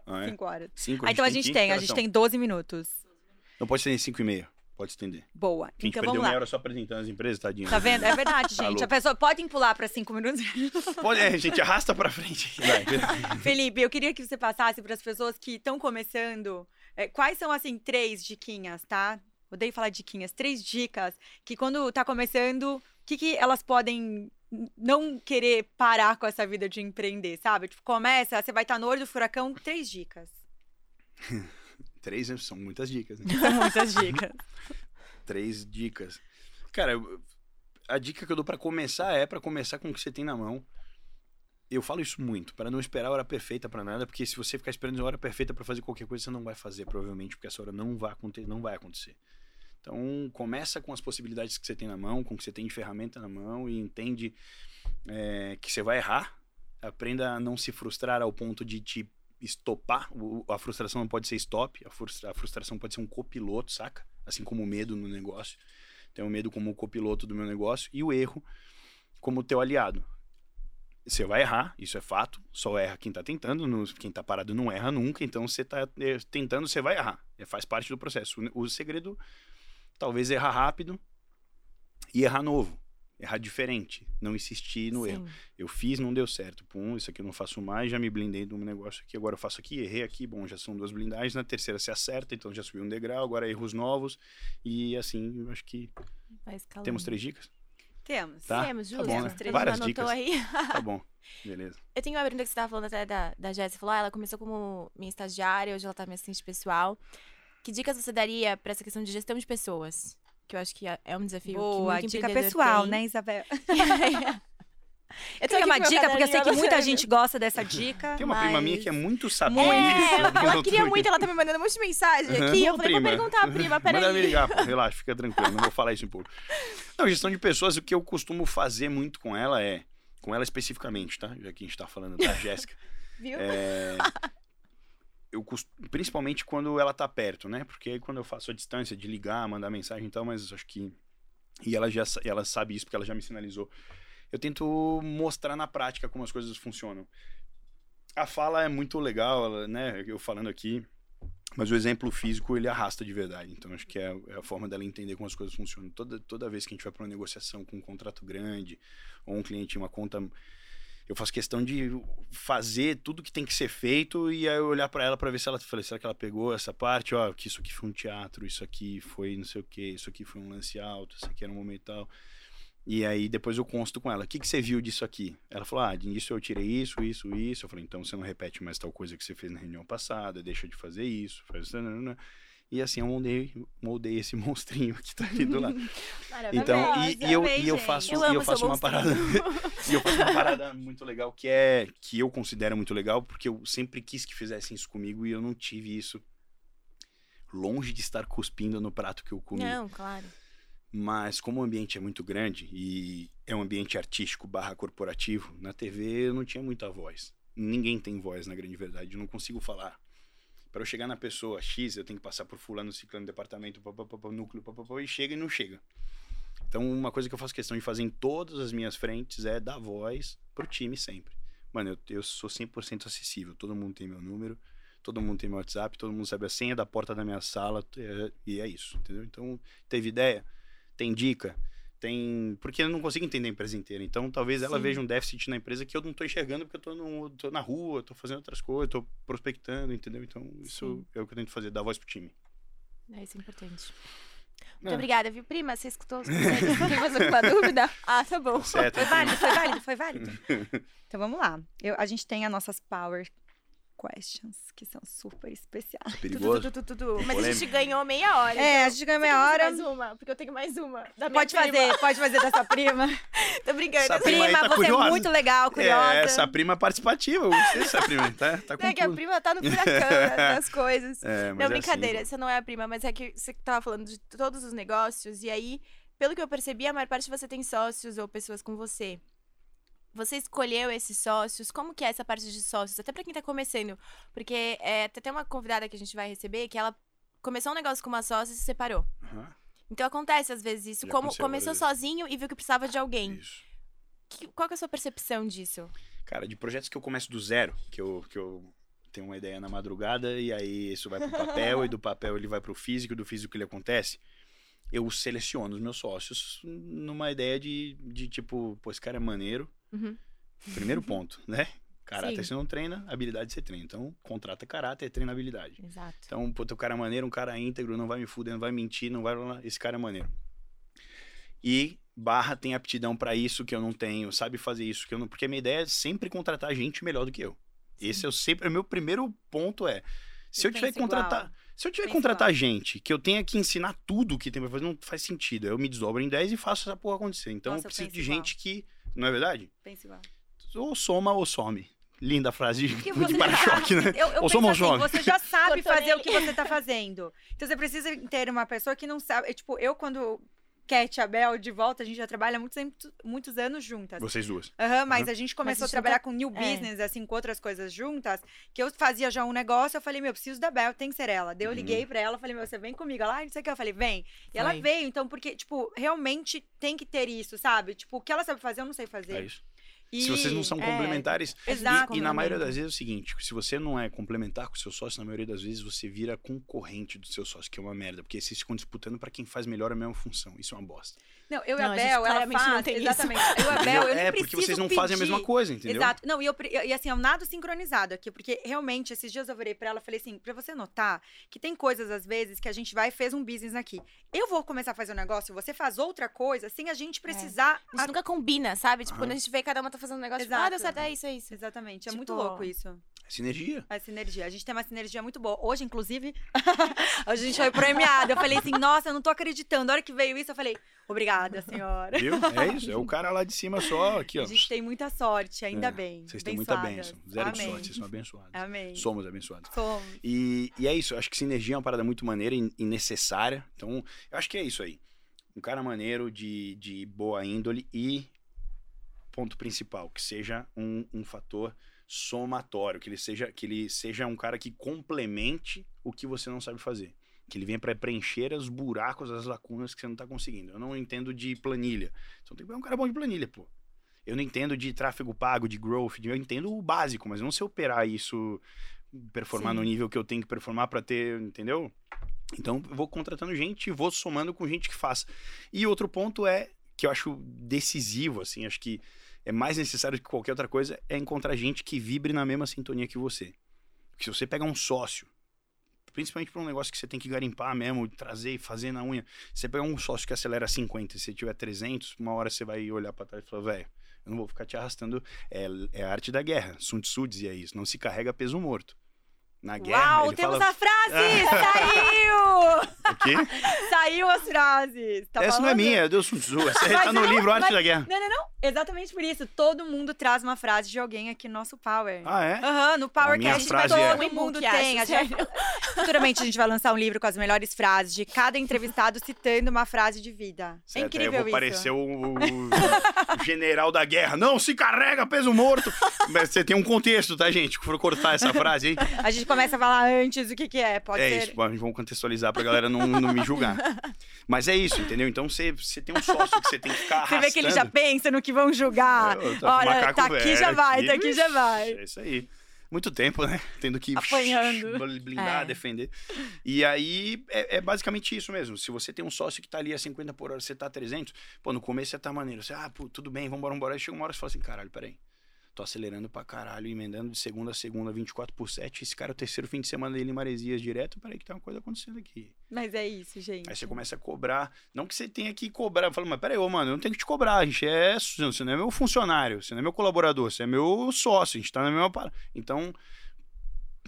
Ah, é? Cinco horas. Cinco? Ah, então a gente tem, a gente tem 12 minutos. Não pode estender 5 e meia. Pode estender. Boa. A gente Então perdeu vamos meia hora só apresentando as empresas, tadinho. Tá vendo? É verdade, *laughs* Tá gente. louco. a pessoa pode pular pra cinco minutos. *laughs* Pode, é, gente, arrasta pra frente. *laughs* Vai. Felipe, eu queria que você passasse para as pessoas que estão começando. É, quais são, assim, três diquinhas, tá? Odeio falar diquinhas. Três dicas que quando tá começando, o que, que elas podem não querer parar com essa vida de empreender, sabe? Tipo, começa, você vai estar no olho do furacão, três dicas. *laughs* Três né, são muitas dicas, né? *laughs* São muitas dicas. *laughs* Três dicas. Cara, a dica que eu dou pra começar é pra começar com o que você tem na mão. Eu falo isso muito, para não esperar a hora perfeita pra nada, porque se você ficar esperando a hora perfeita pra fazer qualquer coisa, você não vai fazer, provavelmente, porque essa hora não vai acontecer, não vai acontecer. Então, começa com as possibilidades que você tem na mão, com o que você tem de ferramenta na mão e entende é, que você vai errar. Aprenda a não se frustrar ao ponto de te estopar. O- a frustração não pode ser stop, a, frustra- a frustração pode ser um copiloto, saca? Assim como o medo no negócio. Tenho medo como copiloto do meu negócio e o erro como teu aliado. Você vai errar, isso é fato. Só erra quem tá tentando, no- quem tá parado não erra nunca. Então, você tá é, tentando, você vai errar. É, faz parte do processo. O, o segredo, talvez errar rápido e errar novo. Errar diferente. Não insistir no erro. Sim. Eu fiz, não deu certo. Pum, isso aqui eu não faço mais, já me blindei do meu negócio aqui. Agora eu faço aqui, errei aqui. Bom, já são duas blindagens. Na terceira se acerta, então já subiu um degrau. Agora erros novos. E assim, eu acho que temos três dicas. Temos. Tá? Temos, Tá justo. bom, né? Três Várias anotou dicas. aí. *laughs* Tá bom, beleza. Eu tenho uma pergunta que você estava falando até da, da Jéssica. Falou, ah, ela começou como minha estagiária, hoje ela tá minha assistente pessoal. Que dicas você daria para essa questão de gestão de pessoas? Que eu acho que é é um desafio que Boa, muito dica pessoal, tem. né, Isabel? *laughs* *laughs* Eu aqui uma dica? Porque eu sei que muita gente *laughs* gosta dessa dica. Tem uma prima minha mas- que é muito É, ela, que *laughs* ela queria muito, ela tá me mandando um monte de mensagem Aham, aqui. Eu falei, vou prima. perguntar, prima, peraí. Manda me ligar, pô. relaxa, fica tranquilo, não vou falar isso em público. Não, gestão de pessoas, o que eu costumo fazer muito com ela é, com ela especificamente, tá? Já que a gente tá falando da *laughs* Jéssica. Viu? É, eu cost- principalmente quando ela tá perto, né? Porque aí quando eu faço a distância de ligar, mandar mensagem e tal, mas acho que e ela já sa- ela sabe isso porque ela já me sinalizou. Eu tento mostrar na prática como as coisas funcionam. A fala é muito legal, né? Eu falando aqui, mas o exemplo físico ele arrasta de verdade. Então acho que é, é a forma dela entender como as coisas funcionam. Toda, toda vez que a gente vai para uma negociação com um contrato grande ou um cliente uma conta eu faço questão de fazer tudo que tem que ser feito e aí eu olhar para ela para ver se ela falei, será que ela pegou essa parte, ó, que isso aqui foi um teatro, isso aqui foi não sei o que, isso aqui foi um lance alto, isso aqui era um momento tal. E aí depois eu consto com ela, o que, que você viu disso aqui? Ela falou, ah, disso eu tirei isso, isso, isso. Eu falei, então você não repete mais tal coisa que você fez na reunião passada, deixa de fazer isso, faz isso, nanana. E assim eu moldei, moldei esse *laughs* monstrinho que tá ali do lado. Então, e, e eu, amei, e eu faço, Eu e eu faço uma parada. *laughs* *laughs* e eu faço uma parada muito legal que é que eu considero muito legal, porque eu sempre quis que fizessem isso comigo e eu não tive isso. Longe de estar cuspindo no prato que eu comi. Não, claro. Mas como o ambiente é muito grande e é um ambiente artístico barra corporativo, na TV eu não tinha muita voz. Ninguém tem voz, na grande verdade. Eu não consigo falar. Para eu chegar na pessoa X, eu tenho que passar por fulano, ciclano, departamento, pá, pá, pá, pá, núcleo, e chega e não chega. Então, uma coisa que eu faço questão de fazer em todas as minhas frentes é dar voz pro time sempre. Mano, eu, eu sou 100% acessível. Todo mundo tem meu número, todo mundo tem meu WhatsApp, todo mundo sabe a senha da porta da minha sala, é- e é isso, entendeu? Então, teve ideia? Tem dica? Tem. Porque eu não consigo entender a empresa inteira. Então, talvez ela Sim. veja um déficit na empresa que eu não tô enxergando porque eu tô, no, tô na rua, tô fazendo outras coisas, tô prospectando, entendeu? Então, isso Sim. é o que eu tento fazer, dar voz pro time. É isso é importante. Muito É. obrigada, viu, prima? Você escutou? Você tem mais alguma *laughs* dúvida? Ah, tá bom. Certo. Foi válido, foi válido, foi válido. *laughs* Então vamos lá. Eu- a gente tem as nossas power questions, que são super especiais. Tu, Perigoso. tu, tu, tu, tu. Mas a gente ganhou meia hora. É, a então gente ganha você meia hora. mais uma, porque eu tenho mais uma. Da minha Pode prima. fazer, pode fazer dessa *laughs* prima. Tô brincando. Essa prima aí Prima, tá você é curiosa. muito legal, curiosa. É, essa prima participativa, eu gostei dessa prima, tá, tá *laughs* com é que a prima tá no furacão *laughs* das coisas. É, Não, é brincadeira, assim. essa não é a prima, mas é que você tava falando de todos os negócios, e aí, pelo que eu percebi, a maior parte você tem sócios ou pessoas com você. Você escolheu esses sócios? Como que é essa parte de sócios? Até pra quem tá começando. Porque é, tem até uma convidada que a gente vai receber que ela começou um negócio com uma sócia e se separou. Aham, Então acontece às vezes isso. Já Como começou sozinho e viu que precisava de alguém. Isso. Que- qual que é a sua percepção disso? Cara, de projetos que eu começo do zero, que eu, que eu tenho uma ideia na madrugada e aí isso vai pro papel e do papel ele vai pro físico e do físico ele acontece, eu seleciono os meus sócios numa ideia de, de tipo, pô, esse cara é maneiro, Uhum. primeiro *laughs* ponto, né? Caráter Sim. você não treina, habilidade você treina. Então, contrata caráter, treina habilidade. Exato. Então, pô, teu cara é maneiro, um cara íntegro, não vai me fuder, não vai mentir, não vai. Esse cara é maneiro. E barra tem aptidão pra isso que eu não tenho, sabe fazer isso que eu não. Porque a minha ideia é sempre contratar gente melhor do que eu. Esse é o sempre. O meu primeiro ponto é. Se eu, Eu tiver que penso igual. contratar. Se eu tiver contratar gente que eu tenha que ensinar tudo que tem pra fazer, não faz sentido. Eu me desdobro em 10 e faço essa porra acontecer. Então Nossa, eu eu preciso penso de igual. gente que. Não é verdade? Pensa igual. Ou soma ou some. Linda frase de, Porque *laughs* de você- para-choque, né? *laughs* Eu, eu Ou somos assim, jovens. você já sabe fazer o que você tá fazendo. Então você precisa ter uma pessoa que não sabe. é, Tipo, eu quando Cat e a Bel de volta, a gente já trabalha muitos, muitos, anos juntas. Vocês duas. Aham, mas Aham. a gente começou a gente a trabalhar nunca- com new é. business, assim, com outras coisas juntas, que eu fazia já um negócio, eu falei, meu, eu preciso da Bel, tem que ser ela. Daí eu Uhum. liguei pra ela, falei, meu, você vem comigo? Ela, ah, não sei o que, eu falei, vem. E ela veio, então, porque, tipo, realmente tem que ter isso, sabe? Tipo, o que ela sabe fazer, eu não sei fazer. É isso. E- Se vocês não são é, complementares. exato. E, e na maioria complemento. das vezes é o seguinte: se você não é complementar com o seu sócio, na maioria das vezes você vira concorrente do seu sócio, que é uma merda. Porque vocês ficam disputando pra quem faz melhor a mesma função. Isso é uma bosta. Não, eu e Não, a a gente Bel, ela claramente não faz, tem isso. exatamente. Eu e a *laughs* Bel, eu nem é, porque vocês não fazem a mesma pedir. coisa, entendeu? Exato. Não, e, eu, e assim, é um nado sincronizado aqui, porque realmente, esses dias eu virei pra ela e falei assim, pra você notar que tem coisas, às vezes, que a gente vai e fez um business aqui. Eu vou começar a fazer um negócio, você faz outra coisa, sem a gente precisar... A gente nunca combina, sabe? Tipo, Aham. quando a gente vê cada uma tá fazendo um negócio, tipo, ah, Exato. deu certo, é isso, é isso. Exatamente, é Tipo, muito louco isso. Sinergia. A sinergia. A gente tem uma sinergia muito boa. Hoje, inclusive, *laughs* a gente foi premiada. Eu falei assim, nossa, eu não tô acreditando. A hora que veio isso, eu falei, obrigada, senhora. Viu? É isso. É o cara lá de cima só, aqui, ó. A gente tem muita sorte, ainda É, bem. Vocês têm muita bênção. Zero de Amém. sorte, vocês são abençoados. Amém. Somos abençoados. Somos. E, e é isso, acho que sinergia é uma parada muito maneira e, e necessária. Então, eu acho que é isso aí. Um cara maneiro, de, de boa índole e, ponto principal, que seja um, um fator somatório, que ele, seja, que ele seja um cara que complemente o que você não sabe fazer. Que ele venha para preencher os buracos, as lacunas que você não tá conseguindo. Eu não entendo de planilha. Então tem que pegar um cara bom de planilha, pô. Eu não entendo de tráfego pago, de growth, de- eu entendo o básico, mas eu não sei operar isso, performar Sim. no nível que eu tenho que performar para ter, entendeu? Então eu vou contratando gente e vou somando com gente que faça. E outro ponto é que eu acho decisivo, assim, acho que é mais necessário que qualquer outra coisa é encontrar gente que vibre na mesma sintonia que você. Porque se você pega um sócio, principalmente para um negócio que você tem que garimpar mesmo, trazer e fazer na unha, se você pegar um sócio que acelera 50 e você tiver 300, uma hora você vai olhar para trás e falar, velho, eu não vou ficar te arrastando. É, é a arte da guerra. Sun Tzu dizia isso. Não se carrega peso morto. Na guerra, Uau, ele temos fala... a frase! Saiu! *laughs* O quê? Saiu as frases. Tá Essa não é falando? minha, é do Sun Tzu. Essa aí tá no não, livro Arte mas- da Guerra. Não, não, não. Exatamente por isso. Todo mundo traz uma frase de alguém aqui no nosso Power. Ah, é? Aham, no A Power minha Cast frase todo é- mundo Que tem. A acho, gente- *laughs* Futuramente a gente vai lançar um livro com as melhores frases de cada entrevistado citando uma frase de vida. Certo, é incrível eu vou isso. parecer o, o general da guerra. Não, se carrega peso morto. Mas Você tem um contexto, tá, gente? For cortar essa frase aí. *laughs* A gente começa a falar antes o que que é. Pode é ser. isso, vamos contextualizar pra galera não, não me julgar. *laughs* Mas é isso, entendeu? Então você, você tem um sócio que você tem que ficar Você arrastando. vê que ele já pensa no que vão julgar. Eu, Olha, tá aqui velho já vai, tá aqui já vai. É isso aí. Muito tempo, né? Tendo que Apanhando. blindar, É. defender. E aí é, é basicamente isso mesmo. Se você tem um sócio que tá ali a 50 por hora, você tá a 300, pô, no começo você tá maneiro. Você, ah, pô, tudo bem, vambora, vambora. Aí chega uma hora e você fala assim, caralho, peraí. Tô acelerando pra caralho, emendando de segunda a segunda, 24 por 7. Esse cara é o terceiro fim de semana dele em Maresias direto. Peraí, que tem uma coisa acontecendo aqui. Mas é isso, gente. Aí você começa a cobrar. Não que você tenha que cobrar. Fala, mas peraí, ô, mano, eu não tenho que te cobrar. A gente é. Você não é meu funcionário, você não é meu colaborador, você é meu sócio, a gente tá na mesma. par- Então,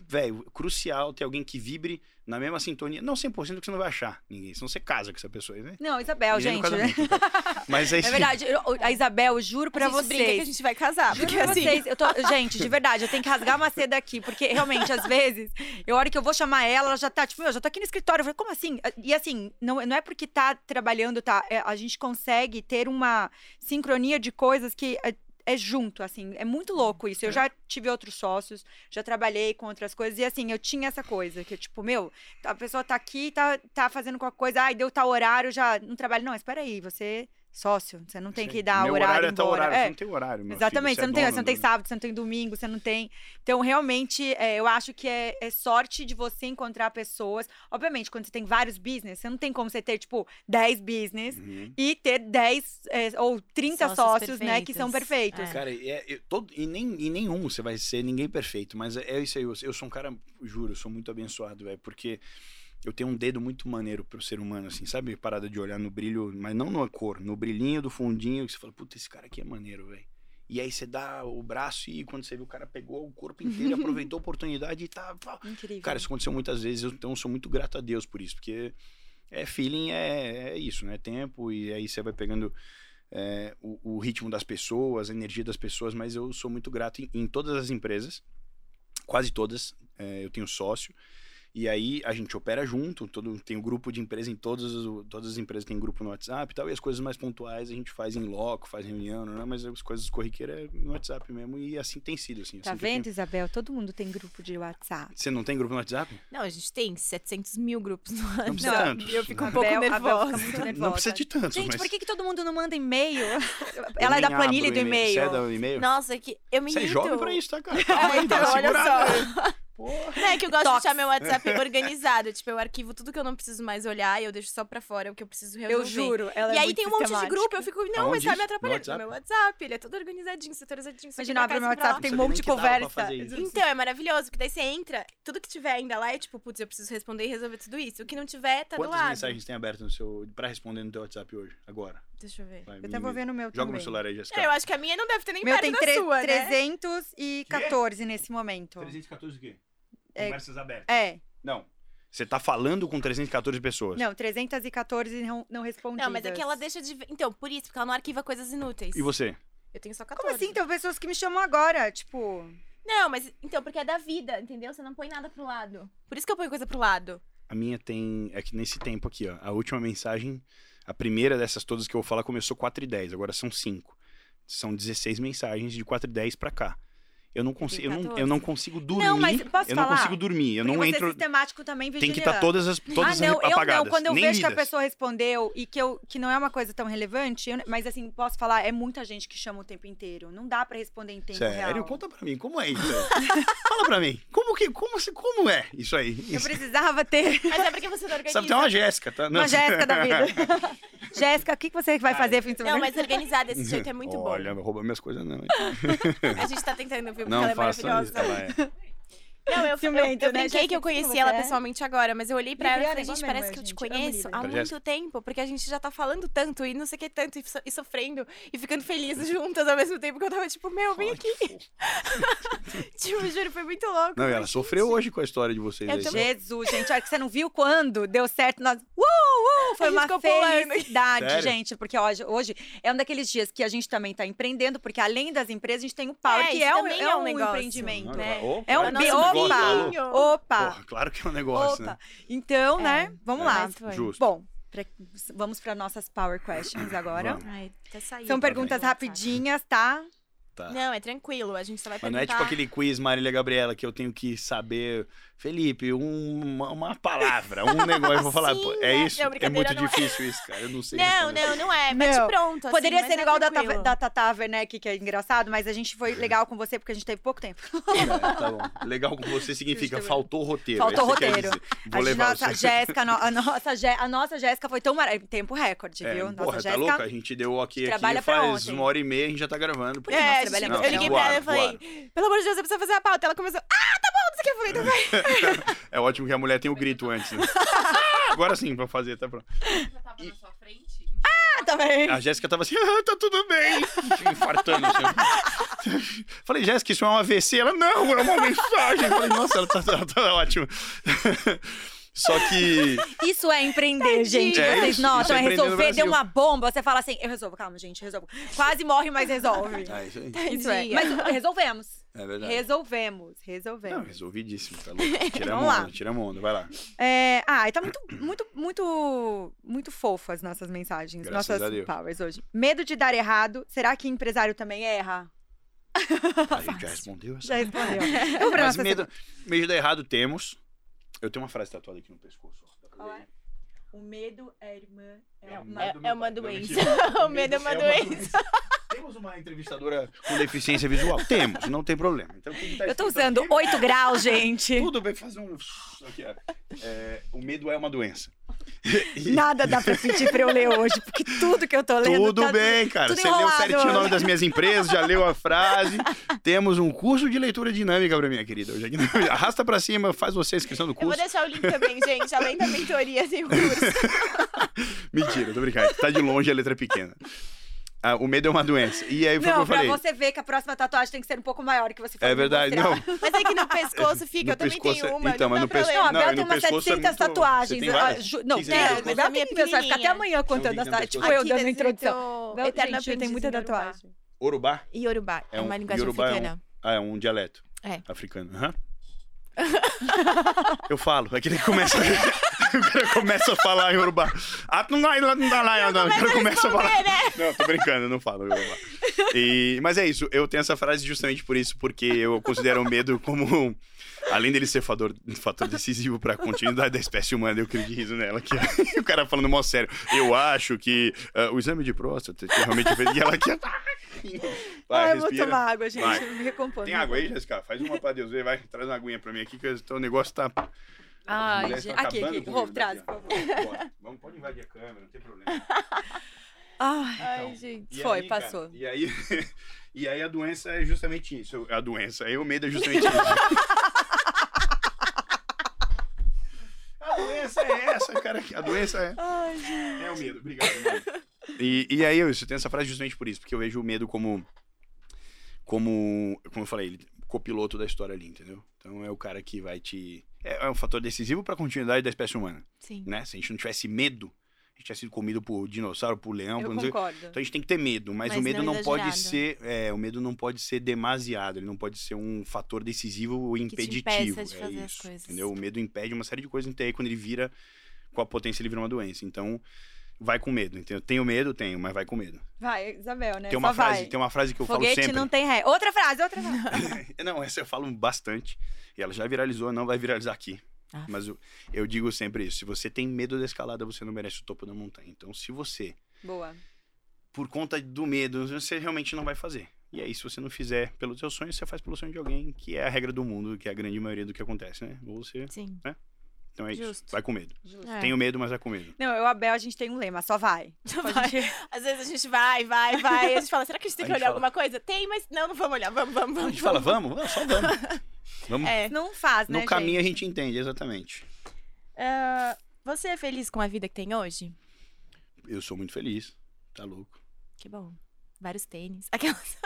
velho, crucial ter alguém que vibre na mesma sintonia. Não 100% que você não vai achar ninguém. Senão você casa com essa pessoa né? Não, Isabel, E gente. então. *laughs* Mas é É isso. verdade. eu- A Isabel, eu juro pra a gente brinca que a vocês. gente vai casar. Juro Porque pra assim. vocês, eu tô, *laughs* gente, de verdade, eu tenho que rasgar uma seda aqui, porque realmente, às vezes, eu hora que eu vou chamar ela, ela já tá, tipo, eu já tô aqui no escritório. Eu falei, como assim? E assim, não, não é porque tá trabalhando, tá? é, a gente consegue ter uma sincronia de coisas que é, é junto, assim, é muito louco isso. Eu já tive outros sócios, já trabalhei com outras coisas, e assim, eu tinha essa coisa, que tipo, meu, a pessoa tá aqui, tá, tá fazendo qualquer coisa, ai, deu tal horário, já não trabalho. Não, espera aí, você. Sócio, você não tem que dar meu horário, é tal embora. horário. É. Você não tem horário, meu Exatamente, filho, você não, tem, é você não tem sábado, você não tem domingo, você não tem. Então, realmente, é, eu acho que é, é sorte de você encontrar pessoas. Obviamente, quando você tem vários business, você não tem como você ter, tipo, 10 business Uhum. e ter 10 é, ou 30 Sócios sócios, né, que são perfeitos. perfeitos. É. Cara, é, eu- todo, e, nem, e nenhum você vai ser ninguém perfeito, mas é, é isso aí. Eu, eu sou um cara, juro, eu sou muito abençoado, velho, porque eu tenho um dedo muito maneiro pro ser humano, assim, sabe? Parada de olhar no brilho, mas não na cor, no brilhinho do fundinho, que você fala, puta, esse cara aqui é maneiro, velho. E aí você dá o braço e quando você vê o cara pegou o corpo inteiro, *laughs* aproveitou a oportunidade e tá. pá. Incrível. Cara, isso aconteceu muitas vezes, eu- então eu sou muito grato a Deus por isso, porque é feeling, é, é isso, né? Tempo, e aí você vai pegando é, o, o ritmo das pessoas, a energia das pessoas, mas eu sou muito grato em, em todas as empresas, quase todas, é, eu tenho sócio. E aí a gente opera junto, todo, tem um grupo de empresa em todas as, todas as empresas tem grupo no WhatsApp e tal, e as coisas mais pontuais a gente faz em loco, faz reunião, né? mas as coisas corriqueiras é no WhatsApp mesmo, e assim tem sido. Assim, Tá tenho- vendo, Isabel? Todo mundo tem grupo de WhatsApp. Você não tem grupo no WhatsApp? Não, a gente tem 700 mil grupos no Não precisa WhatsApp. tantos. Eu fico um pouco Abel- Abel nervosa. muito nervosa. Não precisa de tantos, Gente, mas... por que, que todo mundo não manda e-mail? *laughs* Ela é da planilha do e-mail. Você é do e-mail? Nossa, é que eu me Você é irrito. jovem pra isso, tá, cara? Calma É, aí, dá então, uma olha segurada. só. *laughs* Porra. Não, é que eu gosto Tox. de deixar meu WhatsApp organizado. Tipo, eu arquivo tudo que eu não preciso mais olhar e eu deixo só pra fora o que eu preciso resolver. Eu juro, ela E é aí muito tem um monte de grupo, eu fico, não, Aonde mas tá me? No atrapalhando. No WhatsApp? meu WhatsApp, ele é todo organizadinho, setor organizadinho. isso aqui Imagina, pra abre meu. WhatsApp, tem um monte de conversa. Então, é maravilhoso, porque daí você entra, tudo que tiver ainda lá é tipo, putz, eu preciso responder e resolver tudo isso. O que não tiver, tá do Quantas lado. mensagens tem abertas no seu... pra responder no teu WhatsApp hoje? Agora? Deixa eu ver. Vai, Eu até vou ver no meu Joga também. no celular aí, Jéssica. É, eu acho que a minha não deve ter nem Meu perto tem da sua, né? 314 nesse momento. 314 o quê? É- Conversas abertas. É, Não. Você tá falando com 314 pessoas. não, 314 não, não respondidas. Não, mas é que ela deixa de... Então, por isso, porque ela não arquiva coisas inúteis. E você? Eu tenho só 14. Como assim? Tem pessoas que me chamam agora, tipo... Não, mas... Então, porque é da vida, entendeu? Você não põe nada pro lado. Por isso que eu ponho coisa pro lado. A minha tem. É que nesse tempo aqui, ó. A última mensagem, a primeira dessas todas que eu vou falar começou 4 e 10, agora são 5. São 16 mensagens de 4 e 10 pra cá. Eu não consigo, eu não, eu não 14. consigo dormir. Não, mas posso eu não consigo dormir. Eu Porque não você entro. é sistemático também, Tem Virginia. que estar todas as todas ah, não, eu apagadas. não. Quando eu nem vejo que a lidas. pessoa respondeu e que, eu, que não é uma coisa tão relevante, eu- mas assim, posso falar, é muita gente que chama o tempo inteiro. Não dá pra responder em tempo Sério? real. Conta pra mim, como é isso? *laughs* Fala pra mim. Como que, como, se- como é isso aí? Eu precisava ter *laughs* Mas é porque você não organiza. Sabe, tem uma Jéssica, tá? uma Jéssica da vida. *laughs* Jéssica, o que você vai fazer fim de semana? Não, mas organizar desse jeito é muito bom. Olha, não rouba minhas coisas não. A gente tá tentando, Não ela é faça maravilhosa. isso. Ela é. *laughs* Não, eu, eu, Ciumento, eu né? brinquei que eu conheci ela é? pessoalmente agora, mas eu olhei pra ela e falei, gente, parece que eu te conheço há muito tempo, porque a gente já tá falando tanto e não sei o que tanto, e, so- e sofrendo, e ficando felizes juntas ao mesmo tempo que eu tava tipo, meu, vem aqui. *laughs* Tipo, juro, foi muito louco. Não, e ela sofreu hoje com a história de vocês Eu. Jesus, gente, olha que você não viu quando deu certo. Nós... Uh, uh, foi uma felicidade, Sério? gente. Porque hoje, hoje é um daqueles dias que a gente também tá empreendendo, porque além das empresas, a gente tem o Power, É, que é um, é é um um negócio. empreendimento. Né? opa, É um É bi- tá bichinho. Opa! Porra, claro que é um negócio, Opa! né? Então, É. né? Vamos É. lá. Justo. Bom, pra- vamos para nossas Power Questions agora. Ai, saiu. São perguntas rapidinhas, tá? Tá. Não, é tranquilo, a gente só vai Mas não é perguntar. tipo aquele quiz Marília Gabriela que eu tenho que saber. Felipe, um- uma, uma palavra, um negócio. Eu vou falar, Sim, pô, né? é isso? Não, é muito não é. difícil isso, cara. Eu não sei. Não, não, não é. Meu, Bate pronto. assim, Poderia mas ser é igual da, tranquilo. da Tata Werneck, que é engraçado, mas a gente foi legal com você porque a gente teve pouco tempo. É, tá bom. Legal com você significa faltou roteiro. Faltou é roteiro. Vou a levar nossa. Jéssica, no- a nossa, a nossa Jéssica foi tão maravilhosa. Tempo recorde, É, viu? Nossa porra, tá Jéssica. louca? A gente deu o aqui, aqui Trabalha pra faz ontem. uma hora e meia, a gente já tá gravando. É, Nossa, gente, trabalha eu liguei pra ela e falei, pelo amor de Deus, você precisa fazer a pauta. Ela começou, ah, tá *laughs* É ótimo que a mulher tem o grito antes, né? *laughs* Agora sim, pra fazer, tá pronto. já tava na sua frente. Ah, também. A Jéssica tava assim, ah, tá tudo bem. *laughs* Infartando. Assim. Falei, Jéssica, isso é um AVC? Ela, não, é uma mensagem. Eu Falei, nossa, ela tá, ela tá ótima. Só que. Isso é empreender, gente. É Vocês isso, notam, isso é é resolver. Deu uma bomba, você fala assim, eu resolvo, calma, gente, resolvo. Quase morre, mas resolve. Ah, isso aí. Isso é. Mas resolvemos. É verdade. Resolvemos, Não, resolvemos. resolvidíssimo, tá louco. *laughs* Tira a Vamos lá. onda, tira a onda, vai lá. É, ah, e tá muito, muito, muito, muito fofo as nossas mensagens, Graças nossas a Deus. powers hoje. Medo de dar errado. Será que empresário também erra? A gente *laughs* já respondeu essa. Já respondeu. *laughs* Pra Mas medo, medo de dar errado temos. Eu tenho uma frase tatuada aqui no pescoço. é? O medo é irmã. É, É, uma... é, é uma. Não, doença. o medo é uma doença. Temos uma entrevistadora com deficiência visual? Temos, não tem problema. Então, tá Eu tô usando aqui. 8 graus, gente. *laughs* Tudo bem fazer um. Aqui. É, o medo é uma doença. E *laughs* Nada dá pra pedir pra eu ler hoje, porque tudo que eu tô lendo. tudo tá bem, cara. tudo Você leu certinho o nome das minhas empresas, já leu a frase. Temos um curso de leitura dinâmica pra minha querida. Hoje aqui, *laughs* arrasta pra cima, faz você a inscrição do Eu vou curso. deixar o link também, gente. Além da mentoria, tem o curso. Mentira, tô brincando. Tá de longe, a letra é pequena. Ah, o medo é uma doença. E aí foi o que Não, eu pra falei. você ver que a próxima tatuagem tem que ser um pouco maior que você falou. É verdade, não. Mas é que no pescoço fica, No eu também pescoço tenho é- uma. então, não mas no pra pescoço-. Não, a Não, Bel e tem umas pescoço é 700 muito- tatuagens. Tem Ah, ju- Não, tem, tem no mas a minha pessoa vai ficar até amanhã contando a tem tá, no Tipo, eu dando a introdução. Bel, gente, tem Aprendiz muita Yorubá. tatuagem. Urubá? Yorubá, é, É um- uma linguagem é africana. Ah, é um dialeto. É. Africano. Aham. Eu falo, é que ele começa. *laughs* o cara começa a falar em Urubá. Ah, não vai, não dá lá, não. O cara começa a falar. Não, tô brincando, eu não falo Urubá. E, mas é isso, eu tenho essa frase justamente por isso, porque eu considero o medo como. Além dele ser fator, *laughs* fator decisivo pra continuidade da espécie humana, eu crio de riso nela. Que *laughs* o cara falando mó sério. Eu acho que ah, o exame de próstata que realmente fez. E ela aqui. *laughs* Vai, Ai, eu vou tomar água, gente. Vai. Me recompor. Tem água aí, Jéssica? Faz uma pra Deus ver, vai. Traz uma aguinha pra mim aqui, que o negócio tá. Ai, gente. tão Aqui, aqui. Rô, traz, por favor. Vamos, pode invadir a câmera, não tem problema. Ai, Ai, gente. Foi, aí, cara, passou. e aí, e aí a doença é justamente isso. A doença, aí o medo é justamente isso. a doença é essa, cara. A doença é. ai, gente. É o medo. Obrigado, mano. E, e aí eu, eu tenho essa frase justamente por isso, porque eu vejo o medo como. Como. Como eu falei, ele, copiloto da história ali, entendeu? Então é o cara que vai te. É, é um fator decisivo para a continuidade da espécie humana, Sim. né? Se a gente não tivesse medo, a gente tivesse sido comido por dinossauro, por leão, por Eu não sei. concordo. Então a gente tem que ter medo, mas, Mas o medo não não, pode ser. É, o medo não pode ser demasiado, ele não pode ser um fator decisivo ou impeditivo. de é isso. Entendeu? O medo impede uma série de coisas, então aí quando ele vira, com a potência ele vira uma doença. Então, vai com medo. Entendeu? Tenho medo, tenho, mas vai com medo. Vai, Isabel, né? Tem uma Só frase, vai. tem uma frase que eu Foguete falo sempre. não tem ré. Outra frase, outra frase. *laughs* Não, essa eu falo bastante. E ela já viralizou, não vai viralizar aqui. Ah. Mas eu, eu digo sempre isso. Se você tem medo da escalada, você não merece o topo da montanha. Então, se você, Boa. por conta do medo, você realmente não vai fazer. E aí, se você não fizer pelo seu sonho, você faz pelo sonho de alguém, que é a regra do mundo, que é a grande maioria do que acontece, né? Ou você. Sim. Então é isso. Justo. Vai com medo. É. Tenho medo, mas vai com medo. Não, eu e a Bel, a gente tem um lema, só vai. Só A vai. gente- *laughs* Às vezes a gente vai, vai, vai. A gente fala, será que a gente tem A que gente olhar fala- alguma coisa? Tem, mas não, não vamos olhar. Vamos, vamos, A vamos. gente fala, vamos? Vamos, só vamos. *laughs* Vamos. É. Não faz, né, No caminho a gente? gente entende, exatamente. Ah, você é feliz com a vida que tem hoje? Eu sou muito feliz. Tá louco. Que bom. Vários tênis. *laughs* Aquelas.